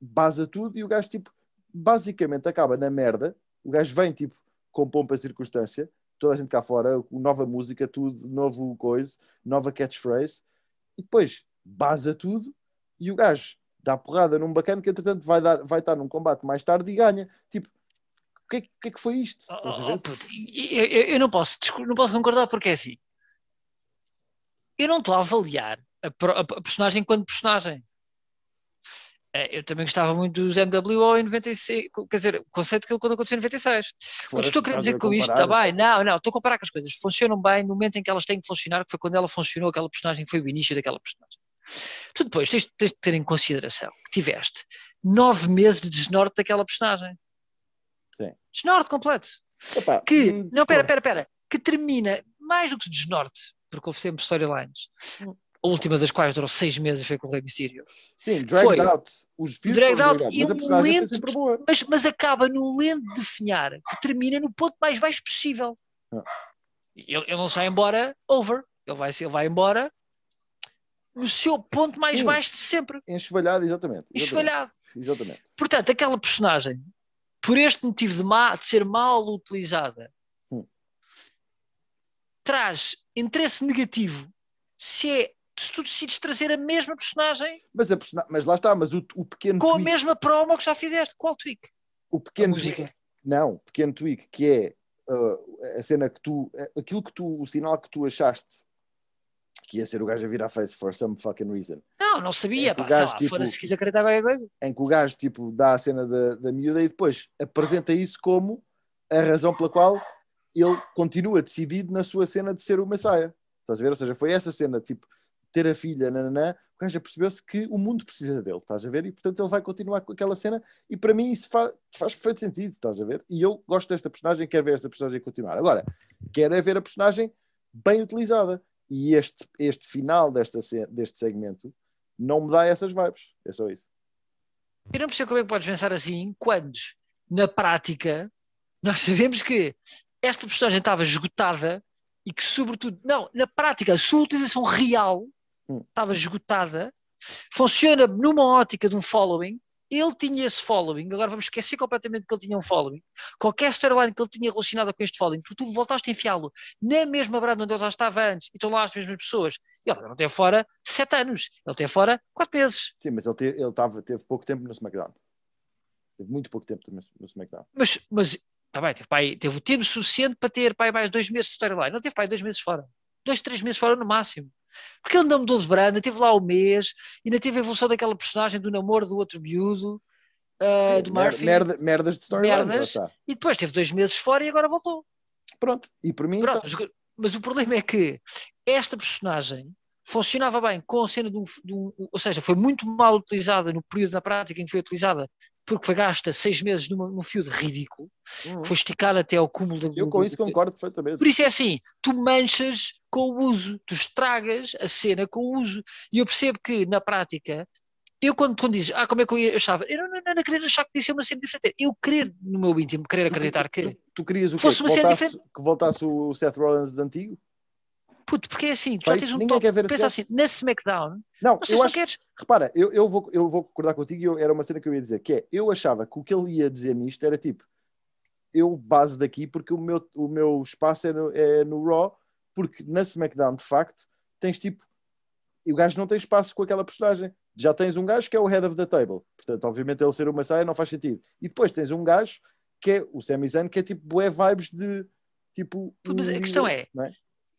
Speaker 1: baza tudo e o gajo tipo basicamente acaba na merda. O gajo vem tipo com pompa e circunstância, toda a gente cá fora, nova música, tudo, novo coisa, nova catchphrase, e depois baza tudo e o gajo dá porrada num bacana que entretanto vai, dar, vai estar num combate mais tarde e ganha. Tipo, o que, é, que, é que foi isto?
Speaker 2: Oh, oh, eu, eu, eu, não, posso, não posso concordar porque é assim. Eu não estou a avaliar a, a, a personagem enquanto personagem. É, eu também gostava muito dos MWO em 96, quer dizer, o conceito que quando aconteceu em 96. Quando estou a querer dizer com isto, está bem, não, não, estou a comparar com as coisas, funcionam bem no momento em que elas têm que funcionar, que foi quando ela funcionou, aquela personagem, foi o início daquela personagem. Tu depois tens, tens de ter em consideração que tiveste nove meses de desnorte daquela personagem.
Speaker 1: Sim.
Speaker 2: Desnorte completo. Opa, que, hum, não, pera, pera, pera, que termina mais do que desnorte, porque houve sempre storylines. Hum a última das quais durou seis meses foi com o Rey Mysterio.
Speaker 1: Sim, dragged foi, out. Os
Speaker 2: dragged out e um lento, mas, mas, acaba no lento de definhar, que termina no ponto mais baixo possível. Ah. Ele, ele, não sai embora over, ele vai, ele vai embora no seu ponto mais Sim, baixo de sempre.
Speaker 1: Enxovalhado, exatamente.
Speaker 2: Enxovalhado.
Speaker 1: Exatamente.
Speaker 2: Portanto, aquela personagem, por este motivo de, má, de ser mal utilizada, hum. traz interesse negativo se é se tu decides trazer a mesma personagem.
Speaker 1: Mas, a persona... mas lá está, mas o, o pequeno.
Speaker 2: Com tweak... a mesma promo que já fizeste. Qual tweak?
Speaker 1: O pequeno tweak. Não, pequeno tweak, que é uh, a cena que tu. Aquilo que tu. O sinal que tu achaste que ia ser o gajo a virar face for some fucking reason.
Speaker 2: Não, não sabia, pá, gajo, lá, tipo, fora se quiser acreditar qualquer coisa.
Speaker 1: Em que o gajo tipo, dá a cena da, da miúda e depois apresenta isso como a razão pela qual ele continua decidido na sua cena de ser o Messiah. Estás a ver? Ou seja, foi essa cena, tipo, ter a filha, nananã, o gajo percebeu-se que o mundo precisa dele, estás a ver? E portanto ele vai continuar com aquela cena e para mim isso faz, faz perfeito sentido, estás a ver? E eu gosto desta personagem, quero ver esta personagem continuar. Agora, quero é ver a personagem bem utilizada e este, este final desta, deste segmento não me dá essas vibes, é só isso.
Speaker 2: Eu não percebo como é que podes pensar assim quando, na prática, nós sabemos que esta personagem estava esgotada e que, sobretudo, não, na prática, a sua utilização real estava esgotada, funciona numa ótica de um following. Ele tinha esse following, agora vamos esquecer completamente que ele tinha um following. Qualquer storyline que ele tinha relacionada com este following, tu voltaste a enfiá-lo na mesma brada onde ele já estava antes e estão lá as mesmas pessoas. Ele não teve fora sete anos, ele teve fora quatro meses.
Speaker 1: Sim, mas ele, teve, ele tava, teve pouco tempo no SmackDown. Teve muito pouco tempo no, no SmackDown.
Speaker 2: Mas, mas tá bem, teve, pai, teve o tempo suficiente para ter pai, mais dois meses de storyline. Não teve pai dois meses fora. Dois, três meses fora no máximo. Porque ele ainda mudou de branda, teve lá o mês, ainda teve a evolução daquela personagem do namoro do outro miúdo, uh, do Murphy.
Speaker 1: Merda, merdas de storyline. Merdas,
Speaker 2: e depois teve dois meses fora e agora voltou.
Speaker 1: Pronto, e por mim.
Speaker 2: Pronto, então... mas, mas, o problema é que esta personagem funcionava bem com a cena de um, de um, Ou seja, foi muito mal utilizada no período na prática em que foi utilizada porque foi gasta seis meses numa, num fio de ridículo, uhum. foi esticado até ao cúmulo do.
Speaker 1: Eu com isso concordo perfeitamente.
Speaker 2: Por isso é assim: tu manchas com o uso, tu estragas a cena com o uso. E eu percebo que na prática. Eu, quando, quando dizes, ah, como é que eu achava? Eu não, não, não querer achar que podia ser uma cena diferente. Eu querer, no meu íntimo, querer acreditar que.
Speaker 1: Tu, tu querias o quê? Fosse uma cena diferente. Que voltasse o Seth Rollins de antigo?
Speaker 2: Puto, porque é assim, tu já tens um top, quer ver pensa assim, na SmackDown,
Speaker 1: não, não eu acho, queres. Repara, eu, eu, vou, eu vou concordar contigo, eu, era uma cena que eu ia dizer, que é, eu achava que o que ele ia dizer nisto era tipo, eu base daqui porque o meu, o meu espaço é no, é no Raw, porque na SmackDown, de facto, tens tipo, o gajo não tem espaço com aquela personagem. Já tens um gajo que é o head of the table, portanto, obviamente ele ser uma saia não faz sentido. E depois tens um gajo que é o Sami Zayn, que é tipo bué vibes de tipo.
Speaker 2: Mas a questão é, é?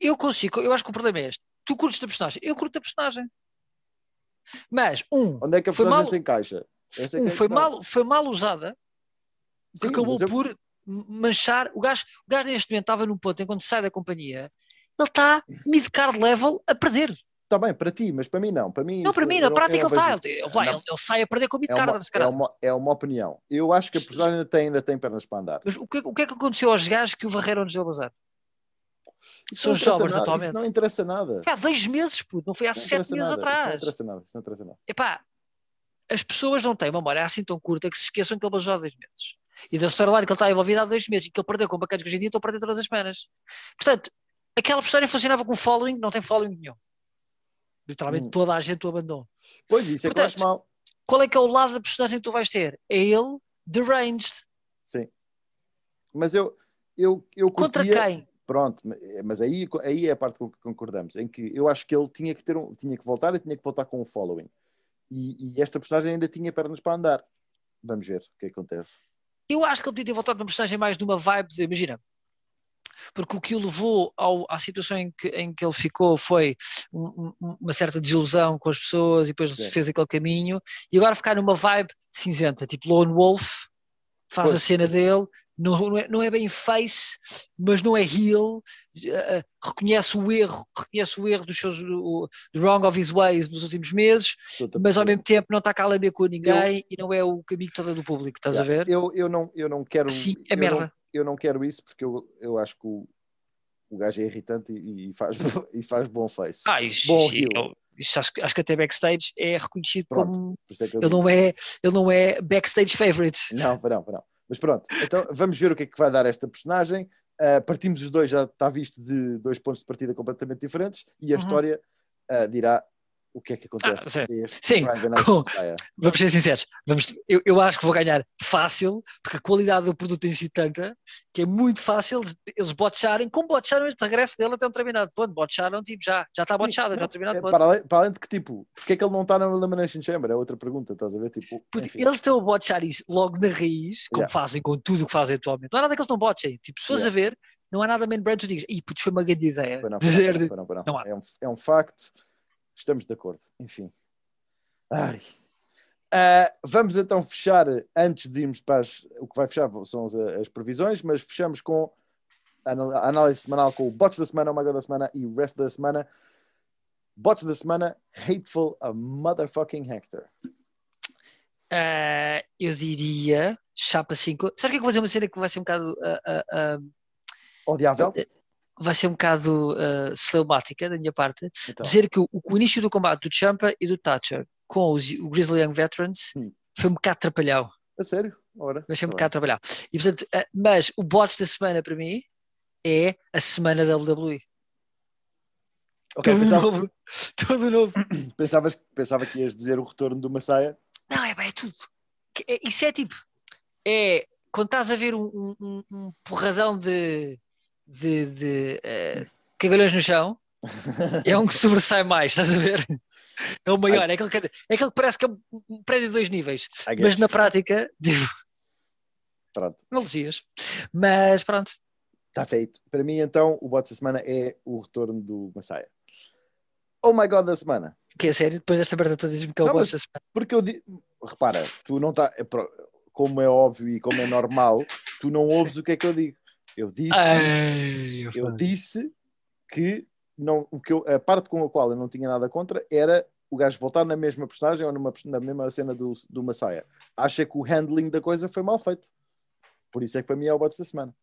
Speaker 2: Eu consigo, eu acho que o problema é este. Tu curtes da personagem, eu curto da personagem. Mas, um.
Speaker 1: Onde é que a personagem mal, se encaixa?
Speaker 2: É um, é foi, mal, foi mal usada, que acabou eu... por manchar. O gajo, o gajo neste momento estava num ponto, enquanto sai da companhia, ele está mid-card level a perder.
Speaker 1: Está bem, para ti, mas para mim não. Para mim,
Speaker 2: não, para mim, na prática ele está. Ele, ele, ele, sai a perder com o mid-card.
Speaker 1: É, é, uma, é uma opinião. Eu acho que a personagem ainda tem, ainda tem pernas para andar.
Speaker 2: Mas o que, o que é que aconteceu aos gajos que o varreram antes de bazar?
Speaker 1: Isso
Speaker 2: São jovens
Speaker 1: nada,
Speaker 2: atualmente.
Speaker 1: Isso não interessa nada.
Speaker 2: Foi há dois meses, puto, não foi há
Speaker 1: não
Speaker 2: sete meses
Speaker 1: nada, Isso não
Speaker 2: atrás.
Speaker 1: interessa nada. Isso não interessa nada.
Speaker 2: Epá, as pessoas não têm memória assim tão curta que se esqueçam que ele beijou há dois meses. E da storyline que ele está envolvido há dois meses e que ele perdeu com bacanas que hoje em dia estão a perder todas as semanas. Portanto, aquela personagem funcionava com following, não tem following nenhum. Literalmente
Speaker 1: Hum.
Speaker 2: toda a gente o abandonou.
Speaker 1: Pois, isso é que eu
Speaker 2: Portanto,
Speaker 1: acho mal.
Speaker 2: Qual é que é o lado da personagem que tu vais ter? É ele deranged.
Speaker 1: Sim. Mas eu, eu, eu
Speaker 2: Contra
Speaker 1: curtia-
Speaker 2: quem?
Speaker 1: Pronto, mas aí, aí é a parte com que concordamos, em que eu acho que ele tinha que ter um, tinha que voltar e tinha que voltar com um following. E, e esta personagem ainda tinha pernas para andar. Vamos ver o que acontece.
Speaker 2: Eu acho que ele podia ter voltado numa personagem mais numa vibe de, imagina, porque o que o levou ao- à situação em que, em que ele ficou foi um- um- uma certa desilusão com as pessoas e depois
Speaker 1: Sim.
Speaker 2: fez aquele caminho e agora ficar numa vibe cinzenta, tipo Lone Wolf, faz a
Speaker 1: Pois.
Speaker 2: cena dele, não, não, é, não é bem face, mas não é heel, eh, reconhece o erro, reconhece o erro dos seus, o, the wrong of his ways nos últimos meses, mas ao mesmo tempo não está cá a lamber com ninguém e não é o caminho todo do público, estás a ver?
Speaker 1: Eu, eu, não, eu não quero.
Speaker 2: Sim, é
Speaker 1: eu
Speaker 2: merda.
Speaker 1: Não, eu não quero isso porque eu, eu acho que o, o gajo é irritante e, e faz, e faz bom face.
Speaker 2: Ah, isso,
Speaker 1: bom
Speaker 2: isso-
Speaker 1: heel.
Speaker 2: eu- isso acho, que- acho que até backstage é reconhecido
Speaker 1: Pronto.
Speaker 2: como
Speaker 1: é eu
Speaker 2: ele
Speaker 1: digo.
Speaker 2: não é, ele não é backstage favorite.
Speaker 1: Não, não, não. Mas pronto, então vamos ver o que é que vai dar esta personagem. Uh, partimos os dois, já está visto de dois pontos de partida completamente diferentes e a
Speaker 2: Uhum.
Speaker 1: história uh, dirá o que é que acontece
Speaker 2: Ah, sim. com-. Vamos ser sinceros, vamos, eu, eu acho que vou ganhar fácil, porque a qualidade do produto tem sido tanta que é muito fácil eles, botcharem, como botcharam este regresso dele até um determinado ponto. Botcharam, tipo, já, já está botchado até
Speaker 1: não,
Speaker 2: um determinado
Speaker 1: é,
Speaker 2: ponto.
Speaker 1: para, além, para além de que, tipo, porque é que ele não está na Elimination Chamber? É outra pergunta, estás a ver? Tipo, enfim.
Speaker 2: eles estão a botchar isso logo na raiz, como
Speaker 1: Yeah.
Speaker 2: fazem com tudo o que fazem atualmente. Não há nada que eles não botchem. Tipo, se fores
Speaker 1: Yeah.
Speaker 2: a ver, não há nada main brand tu digas, ih, putz, foi uma grande ideia.
Speaker 1: Não, não,
Speaker 2: Dizer,
Speaker 1: não, não.
Speaker 2: não há.
Speaker 1: É, um, é um facto, estamos de acordo, enfim. Ai. Ah, vamos então fechar, antes de irmos para as, o que vai fechar são as, as previsões, mas fechamos com a análise semanal com o Bots da Semana, o Mago da Semana e o Rest da Semana. Bots da Semana, Hateful a Motherfucking Hector.
Speaker 2: Ah, eu diria chapa 5. Sabes o que é que eu vou fazer uma cena que vai ser um bocado ah,
Speaker 1: Odiável?
Speaker 2: Vai ser um bocado uh, celebática da minha parte,
Speaker 1: Então,
Speaker 2: dizer que o, o início do combate do Champa e do Thatcher com os, o Grizzly Young Veterans
Speaker 1: Hum.
Speaker 2: foi um bocado atrapalhão.
Speaker 1: a sério? Ora,
Speaker 2: Vai ser um
Speaker 1: tá
Speaker 2: bocado atrapalhão. E, portanto, uh, mas o bot da semana para mim é a semana da WWE.
Speaker 1: bem. Ok,
Speaker 2: Todo
Speaker 1: pensava-
Speaker 2: novo. Todo novo.
Speaker 1: pensavas, pensava que ias dizer o retorno do Massaia.
Speaker 2: Não, é, é tudo. É- isso é tipo. É quando estás a ver um- um- um porradão de, de, de eh, cagalhões no chão, é um que sobressai mais, estás a ver? É o maior, é aquele que, é aquele que parece que é um- prédio de dois níveis, mas na prática, digo,
Speaker 1: Pronto.
Speaker 2: analogias. Mas pronto,
Speaker 1: Está feito. Para mim, então, o bote da semana é o retorno do Massaia. Oh my God da semana.
Speaker 2: que é sério, depois desta merda toda diz-me que é o
Speaker 1: Não,
Speaker 2: bot da semana.
Speaker 1: Porque eu di... repara, tu não está. Como é óbvio e como é normal, tu não ouves o que é que eu digo. Eu disse,
Speaker 2: Ai, eu
Speaker 1: eu disse que, não, o que eu, a parte com a qual eu não tinha nada contra era o gajo voltar na mesma personagem ou numa, na mesma cena do, do Massaia. Acha que o handling da coisa foi mal feito. Por isso é que para mim é o bote da semana.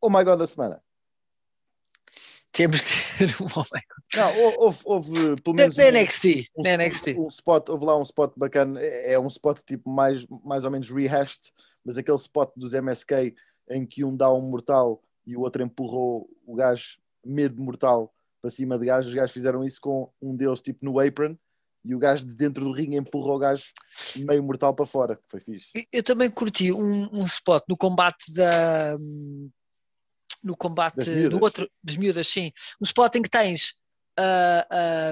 Speaker 1: Oh my God da semana.
Speaker 2: Temos de ter um homem.
Speaker 1: Não, hou- houve, houve pelo menos
Speaker 2: na
Speaker 1: um-
Speaker 2: NXT,
Speaker 1: um,
Speaker 2: na NXT.
Speaker 1: um spot, houve lá um spot bacana, é é um spot tipo mais, mais ou menos rehashed, mas aquele spot dos MSK em que um dá um mortal e o outro empurrou o gajo medo mortal para cima de gajos, os gajos fizeram isso com um deles tipo no apron e o gajo de dentro do ringue empurrou o gajo meio mortal para fora, foi fixe.
Speaker 2: Eu- também curti um, um spot no combate da. No combate do outro, das miúdas, sim. Um spot em que tens a, a,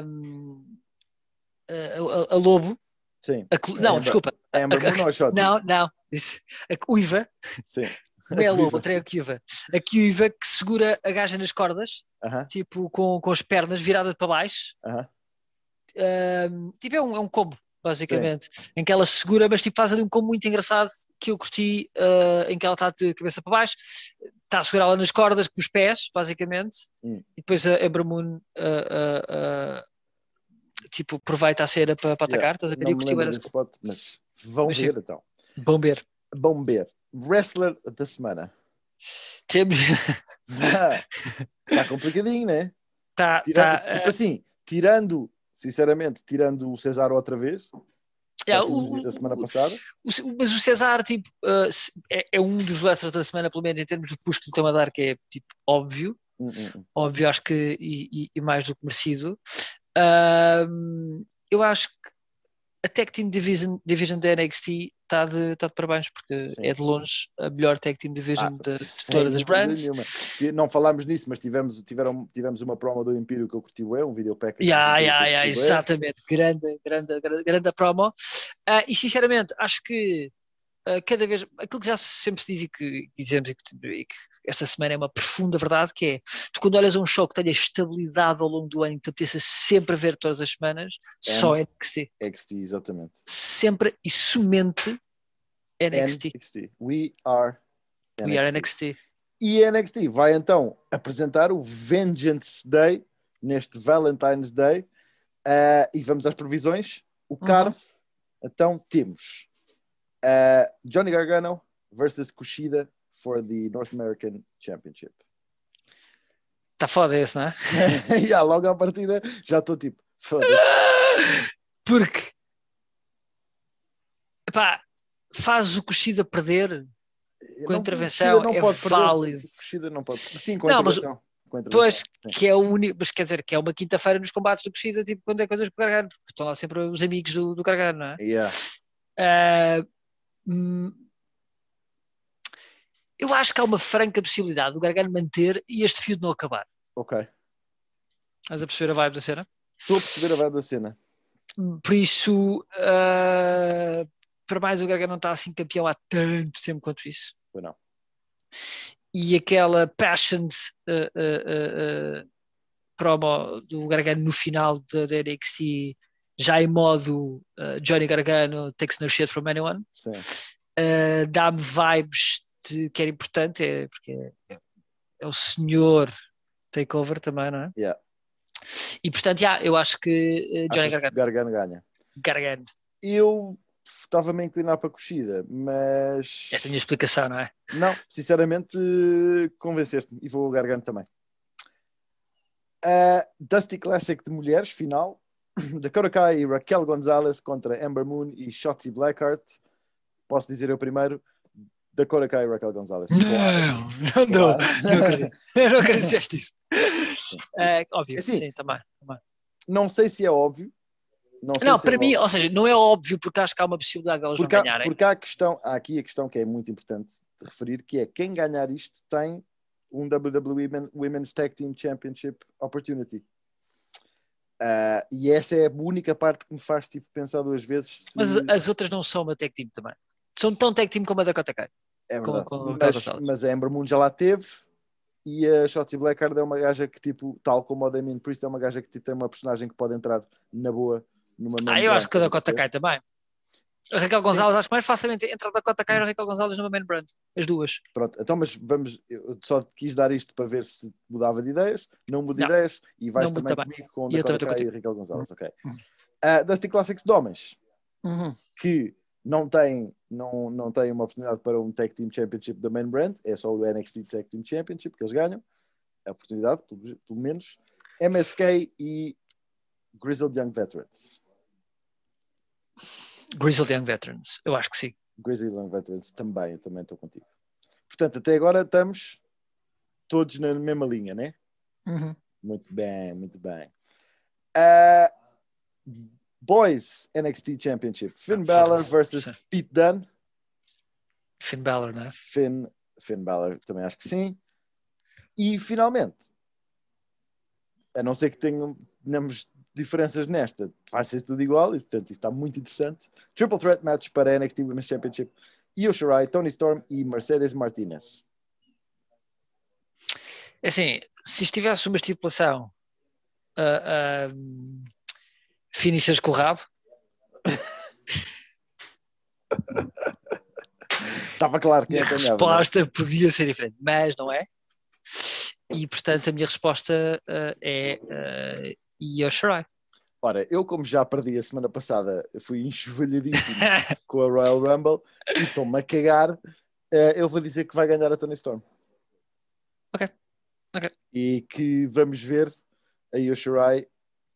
Speaker 2: a, a Lobo.
Speaker 1: Sim,
Speaker 2: a não, desculpa.
Speaker 1: a
Speaker 2: a-
Speaker 1: a Shotzi?
Speaker 2: Não, não. Isso, a Cuiva.
Speaker 1: Sim.
Speaker 2: Não é a
Speaker 1: Cuiva.
Speaker 2: outra é a Cuiva. A Cuiva que segura a gaja nas cordas,
Speaker 1: Aham,
Speaker 2: tipo com, com as pernas viradas para baixo.
Speaker 1: aham.
Speaker 2: Ahm, tipo, é um, é um combo, basicamente, em que ela se segura, mas tipo, faz ali um combo muito engraçado que eu curti, ah, em que ela está de cabeça para baixo, está a segurá-la nas cordas com os pés, basicamente,
Speaker 1: Hum.
Speaker 2: e depois a ah, tipo, aproveita a cera para, para atacar, estás a ver?
Speaker 1: Não
Speaker 2: Eu
Speaker 1: me lembro desse spot, mas vão
Speaker 2: Mas sim.
Speaker 1: ver então.
Speaker 2: Bom ver.
Speaker 1: Bom ver. Wrestler da semana.
Speaker 2: Temos.
Speaker 1: Está complicadinho, né?
Speaker 2: Tá,
Speaker 1: Tira-
Speaker 2: tá,
Speaker 1: tipo assim, tirando, sinceramente, tirando o Cesar outra vez,
Speaker 2: é,
Speaker 1: já
Speaker 2: o-
Speaker 1: tínhamos dito a semana
Speaker 2: o-
Speaker 1: passada.
Speaker 2: o- mas o César tipo, uh, é, é um dos wrestlers da semana, pelo menos em termos de push que lhe estão a dar, que é tipo óbvio.
Speaker 1: Hum, hum.
Speaker 2: óbvio, acho que e, e- e mais do que merecido. Eu acho que a Tag Team Division, Division da NXT está de, tá de parabéns, porque
Speaker 1: Sim.
Speaker 2: é de longe a melhor Tag Team Division
Speaker 1: Ah,
Speaker 2: de, de todas as brands.
Speaker 1: nenhuma. Não falámos nisso, mas tivemos, tiveram, tivemos uma promo do Império que eu curti bem, um video package.
Speaker 2: Yeah, yeah, yeah, exatamente, grande, grande, grande, grande promo. Ah, e sinceramente, acho que cada vez aquilo que já sempre se diz e que, que dizemos e que, e que esta semana é uma profunda verdade, que é tu quando olhas a um show que tenha estabilidade ao longo do ano e te apeteça sempre a ver todas as semanas, só
Speaker 1: And-
Speaker 2: NXT.
Speaker 1: XT, exatamente.
Speaker 2: sempre e somente NXT.
Speaker 1: NXT. We are NXT.
Speaker 2: We are NXT.
Speaker 1: E a NXT vai então apresentar o Vengeance Day neste Valentine's Day Ah, e vamos às previsões. O card, então temos ah, Johnny Gargano versus Kushida for the North American Championship.
Speaker 2: Está foda esse, não é?
Speaker 1: logo à partida já estou tipo, foda-se.
Speaker 2: Porque faz o Kushida perder. Com
Speaker 1: Não-
Speaker 2: intervenção
Speaker 1: não
Speaker 2: é
Speaker 1: pode
Speaker 2: válido.
Speaker 1: Kushida não pode. Sim, com
Speaker 2: Não, mas-
Speaker 1: intervenção. Intervenção,
Speaker 2: Pois, que é o único, mas quer dizer, que é uma quinta-feira nos combates do Kushida, tipo quando é coisas com o Gargano, porque estão lá sempre os amigos do, do Gargano, não é?
Speaker 1: Yeah.
Speaker 2: Ah, hum, eu acho que há uma franca possibilidade do Gargano manter e este fio não acabar.
Speaker 1: Ok.
Speaker 2: Estás a perceber a vibe da cena?
Speaker 1: Estou a perceber a vibe da cena.
Speaker 2: Por isso, ah, para mais o Gargano não está assim campeão há tanto tempo quanto isso.
Speaker 1: Pois não.
Speaker 2: E aquela passionate ah, ah, ah, promo do Gargano no final da da NXT, já em modo ah, Johnny Gargano takes no shit from anyone, ah, dá-me vibes de que era importante, é, porque é, é o senhor takeover também, não é?
Speaker 1: Yeah.
Speaker 2: E portanto, já, eu acho que ah, Johnny
Speaker 1: Achas
Speaker 2: Gargano,
Speaker 1: Gargano ganha.
Speaker 2: Gargano,
Speaker 1: Eu estava-me a inclinar para a Kushida, mas
Speaker 2: esta é a minha explicação, não é?
Speaker 1: não, sinceramente convenceste-me e vou ao Gargano também. A Dusty Classic de mulheres, final. Dakota Kai e Raquel Gonzalez contra Amber Moon e Shotzi Blackheart. Posso dizer eu primeiro? Dakota Kai e Raquel Gonzalez.
Speaker 2: Não, não dou.
Speaker 1: Claro.
Speaker 2: Não acredito. Eu que disseste isso. É, óbvio,
Speaker 1: Assim,
Speaker 2: sim, também. também.
Speaker 1: Não sei se é óbvio. Não, sei
Speaker 2: Não,
Speaker 1: se é
Speaker 2: para mim,
Speaker 1: óbvio.
Speaker 2: ou seja, não é óbvio porque acho que há uma possibilidade delas
Speaker 1: porque,
Speaker 2: não
Speaker 1: há,
Speaker 2: ganharem.
Speaker 1: porque há, a questão, há aqui a questão que é muito importante de referir, que é quem ganhar isto tem um WWE Men- Women's Tag Team Championship Opportunity. Ah, e essa é a única parte que me faz tipo, pensar duas vezes se
Speaker 2: Mas as outras não são uma tag team também. São tão tag team como a da Kota Kai.
Speaker 1: é verdade. mas, mas a Amber Moon já lá teve e a Shotzi Blackheart é uma gaja que tipo, tal como a Damien Priest é uma gaja que tipo, tem uma personagem que pode entrar na boa numa
Speaker 2: Ah, eu acho que a da Kota? Kai também. A Raquel Gonzalez, acho que mais facilmente entra a Dakota Kai e a Raquel Gonzalez numa main brand. As duas.
Speaker 1: Pronto, então, mas vamos, eu só quis dar isto para ver se mudava de ideias, não muda ideias e vais
Speaker 2: Não
Speaker 1: também comigo com
Speaker 2: eu
Speaker 1: Dakota Kai e Raquel Gonzalez, ok.
Speaker 2: Uhum.
Speaker 1: Uh, Dusty Classics de homens,
Speaker 2: Uhum.
Speaker 1: que não tem, não, não tem uma oportunidade para um Tag Team Championship da main brand, é só o NXT Tag Team Championship que eles ganham, a oportunidade, pelo, pelo menos. MSK e Grizzled Young Veterans.
Speaker 2: Grizzled Young Veterans. Eu acho que sim.
Speaker 1: Grizzled Young Veterans também, eu também estou contigo. Portanto, até agora estamos todos na mesma linha, né?
Speaker 2: Uhum.
Speaker 1: Muito bem, muito bem. Uh, Boys NXT Championship. Finn
Speaker 2: Ah,
Speaker 1: Balor versus
Speaker 2: Sim.
Speaker 1: Pete Dunne.
Speaker 2: Finn Balor, não é?
Speaker 1: Finn, Finn Balor também acho que sim. E finalmente, a não ser que tenham, tenhamos diferenças nesta, vai ser tudo igual e portanto isto está muito interessante. Triple Threat Match para NXT Women's Championship. Io Shirai, Tony Storm e Mercedes Martinez.
Speaker 2: É assim, se estivesse uma estipulação uh, uh, finishers com o rabo,
Speaker 1: Estava claro que
Speaker 2: a
Speaker 1: ganhar.
Speaker 2: resposta podia ser diferente, mas não é. E portanto a minha resposta uh, é uh, Io Shirai.
Speaker 1: Ora, eu como já perdi a semana passada, fui enxovalhadíssimo com a Royal Rumble e estou-me a cagar, eh, eu vou dizer que vai ganhar a Tony Storm.
Speaker 2: Ok. Ok.
Speaker 1: E que vamos ver a Yoshirai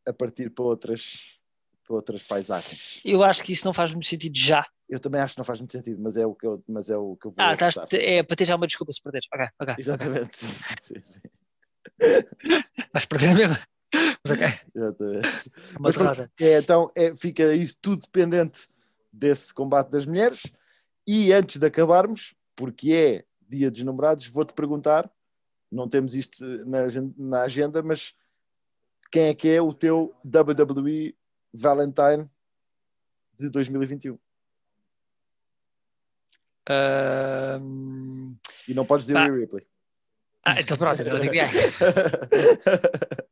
Speaker 1: a partir para outras, para outras paisagens.
Speaker 2: Eu acho que isso não faz muito sentido já.
Speaker 1: Eu também acho que não faz muito sentido, mas é o que eu, mas é o que eu vou
Speaker 2: Ah, estás, é para ter já uma desculpa se perderes. Ok, ok.
Speaker 1: Exatamente. Sim, sim, sim.
Speaker 2: Vais perder mesmo. Mas
Speaker 1: Exatamente. Mas. É, então é, fica isso tudo dependente desse combate das mulheres. E antes de acabarmos, porque é dia dos namorados, vou-te perguntar: não temos isto na, na agenda, mas quem é que é o teu WWE Valentine de 2021?
Speaker 2: Ahm,
Speaker 1: E não podes dizer. Rhea Ripley.
Speaker 2: Ah, então pronto, então eu digo já.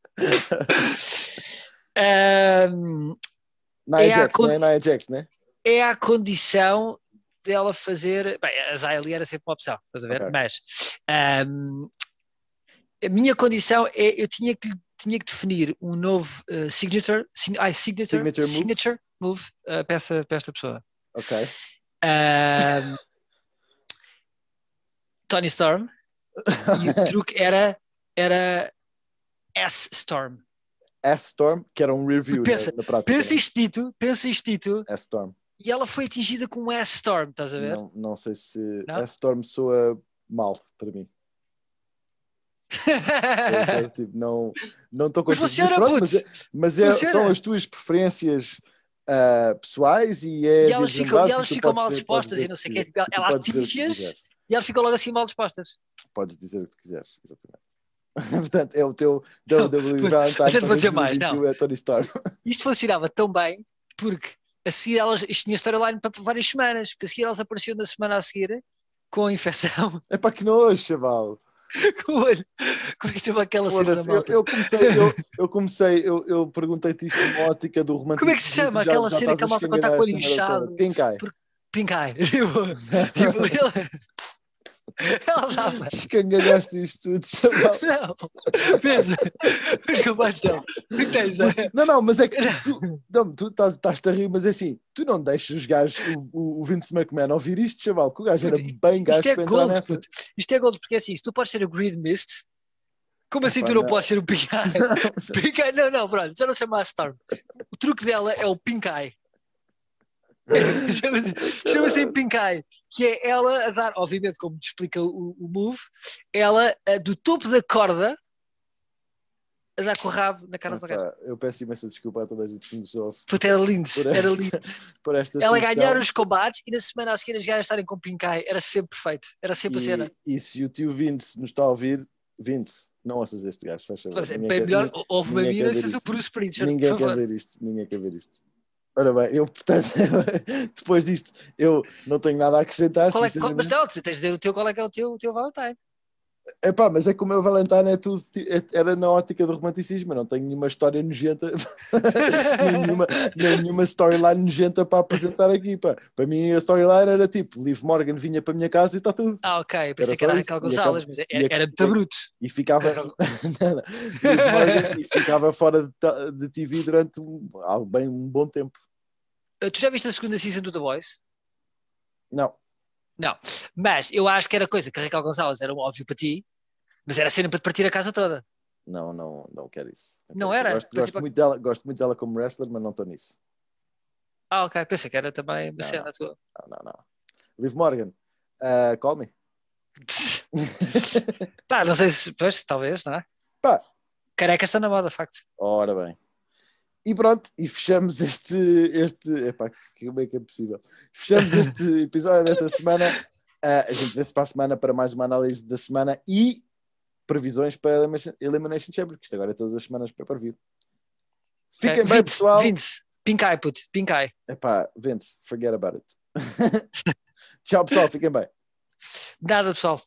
Speaker 2: É con-
Speaker 1: é Jax, né?
Speaker 2: é a condição dela fazer. Bem, a Zaya ali era sempre uma opção, estás a ver?
Speaker 1: Ok.
Speaker 2: Mas ahm, a minha condição é eu tinha que, tinha que definir um novo uh, signature, sig, ai, signature,
Speaker 1: Signature move?
Speaker 2: signature move uh, para, essa, para esta pessoa.
Speaker 1: Ok.
Speaker 2: Ahm, Tony Storm e o truque era, era S-Storm.
Speaker 1: S-Storm, que era um review
Speaker 2: Pensa-
Speaker 1: na, na.
Speaker 2: Pensa
Speaker 1: né?
Speaker 2: isto dito, pensa isto dito,
Speaker 1: S-Storm.
Speaker 2: e ela foi atingida com um S-Storm, estás a ver?
Speaker 1: Não, não sei se? S-Storm soa mal para mim. É, tipo, não não estou
Speaker 2: Mas
Speaker 1: contigo. pronto,
Speaker 2: puto.
Speaker 1: mas, é- mas é- são as tuas preferências ah, pessoais e é
Speaker 2: E elas ficam, e elas ficam mal
Speaker 1: dizer-
Speaker 2: dispostas e não sei o
Speaker 1: que
Speaker 2: ela atinge-as e elas ficam logo assim mal dispostas.
Speaker 1: Podes dizer o que quiseres, exatamente. Portanto, é o teu
Speaker 2: Não,
Speaker 1: WWE
Speaker 2: puto,
Speaker 1: Valentine
Speaker 2: vou dizer mais,
Speaker 1: 2021 é Tony Storm.
Speaker 2: Isto funcionava tão bem porque a seguir elas, isto tinha storyline para várias semanas, porque a seguir elas apareciam na semana a seguir com a infecção,
Speaker 1: É para que nojo, chaval.
Speaker 2: Como é que chama aquela cena
Speaker 1: eu, eu comecei, eu, eu comecei, eu, eu perguntei-te isto numa ótica do romantismo.
Speaker 2: Como é que se chama
Speaker 1: já-
Speaker 2: aquela
Speaker 1: já
Speaker 2: cena que a malta quando está com o olho inchado?
Speaker 1: Quem cai?
Speaker 2: Pink Eye. Tipo, tipo, ele- ela dava.
Speaker 1: Escangalhaste isto tudo, chaval.
Speaker 2: Não, pensa, os combates dela. O que tens? é?
Speaker 1: Não, não, mas é que tu, não, tu estás, estás a rir, mas é assim, tu não deixas os gajos, o, o, Vince McMahon ouvir isto, chaval, que o gajo era bem gajo
Speaker 2: Isto é
Speaker 1: para entrar
Speaker 2: gold,
Speaker 1: nessa.
Speaker 2: puto. Isto é gold, porque é assim, se tu podes ser o Green Mist, como assim
Speaker 1: Epá,
Speaker 2: tu não,
Speaker 1: não.
Speaker 2: podes ser o Pink Eye? Eye, não, não, pronto, já não chama a Storm. O truque dela é o Pink Eye. Chama-se chama-se Pink Eye, que é ela a dar, obviamente, como te explica o, o move, ela eh, do topo da corda a dar com o rabo na cara do gajo.
Speaker 1: Epá, eu peço imensa desculpa a toda a gente que nos ouve
Speaker 2: Puta, era lindo, era lindo.
Speaker 1: por esta
Speaker 2: Ela ganhar os combates e na semana a seguir as gajas estarem com Eye, era sempre perfeito, era sempre a cena.
Speaker 1: e, e se o tio Vince nos está a ouvir, Vince, não ouças este gajo, faz favor.
Speaker 2: Mas é bem melhor, houve uma mina seja o. Bruce Pritchard,
Speaker 1: Ninguém quer ver isto, ninguém quer ver isto. Ora bem, eu, portanto, depois disto, eu não tenho nada a acrescentar.
Speaker 2: Qual é, qual, mas não, tens de dizer o teu, qual é que é o teu, o teu Valentine.
Speaker 1: Epá, mas é que o meu Valentine é tudo, é- era na ótica do romanticismo, eu não tenho nenhuma história nojenta, nenhuma, nenhuma storyline nojenta para apresentar aqui. Pá. Para mim a storyline era tipo, Liv Morgan vinha para a minha casa e está tudo.
Speaker 2: Ah, ok, eu pensei que era Raquel Gonzalez, mas
Speaker 1: e
Speaker 2: era, era muito bruto.
Speaker 1: E ficava, Não, não. Liv Morgan, e ficava fora de, de TV durante um, algo bem um bom tempo.
Speaker 2: Uh, Tu já viste a segunda season do The Voice?
Speaker 1: Não,
Speaker 2: Não, mas eu acho que era coisa que Raquel Gonzalez era um óbvio para ti, mas era cena para te partir a casa toda.
Speaker 1: não, não, não quero isso.
Speaker 2: Não
Speaker 1: isso.
Speaker 2: era?
Speaker 1: Gosto, gosto
Speaker 2: tipo-
Speaker 1: muito dela, gosto muito dela como wrestler, mas não estou nisso.
Speaker 2: Ah, ok, pensei que era também uma
Speaker 1: Não,
Speaker 2: cena
Speaker 1: não.
Speaker 2: tua.
Speaker 1: Não, não, não. Liv Morgan, uh, call me.
Speaker 2: Pá, não sei se, pois, talvez, não é?
Speaker 1: Pá.
Speaker 2: Careca está na moda, de facto.
Speaker 1: Ora bem. E pronto, e fechamos este. este epá, como é que é possível? Fechamos este episódio desta semana. Ah, a gente vê-se para a semana para mais uma análise da semana e previsões para a Elimination- Elimination Chamber, que isto agora é todas as semanas para per view. Fiquem
Speaker 2: Ok,
Speaker 1: bem,
Speaker 2: Vince,
Speaker 1: pessoal.
Speaker 2: Vince, Pink Eye, puto, Pink Eye.
Speaker 1: Epá, Vince, forget about it. Tchau, pessoal, fiquem bem.
Speaker 2: Nada, pessoal.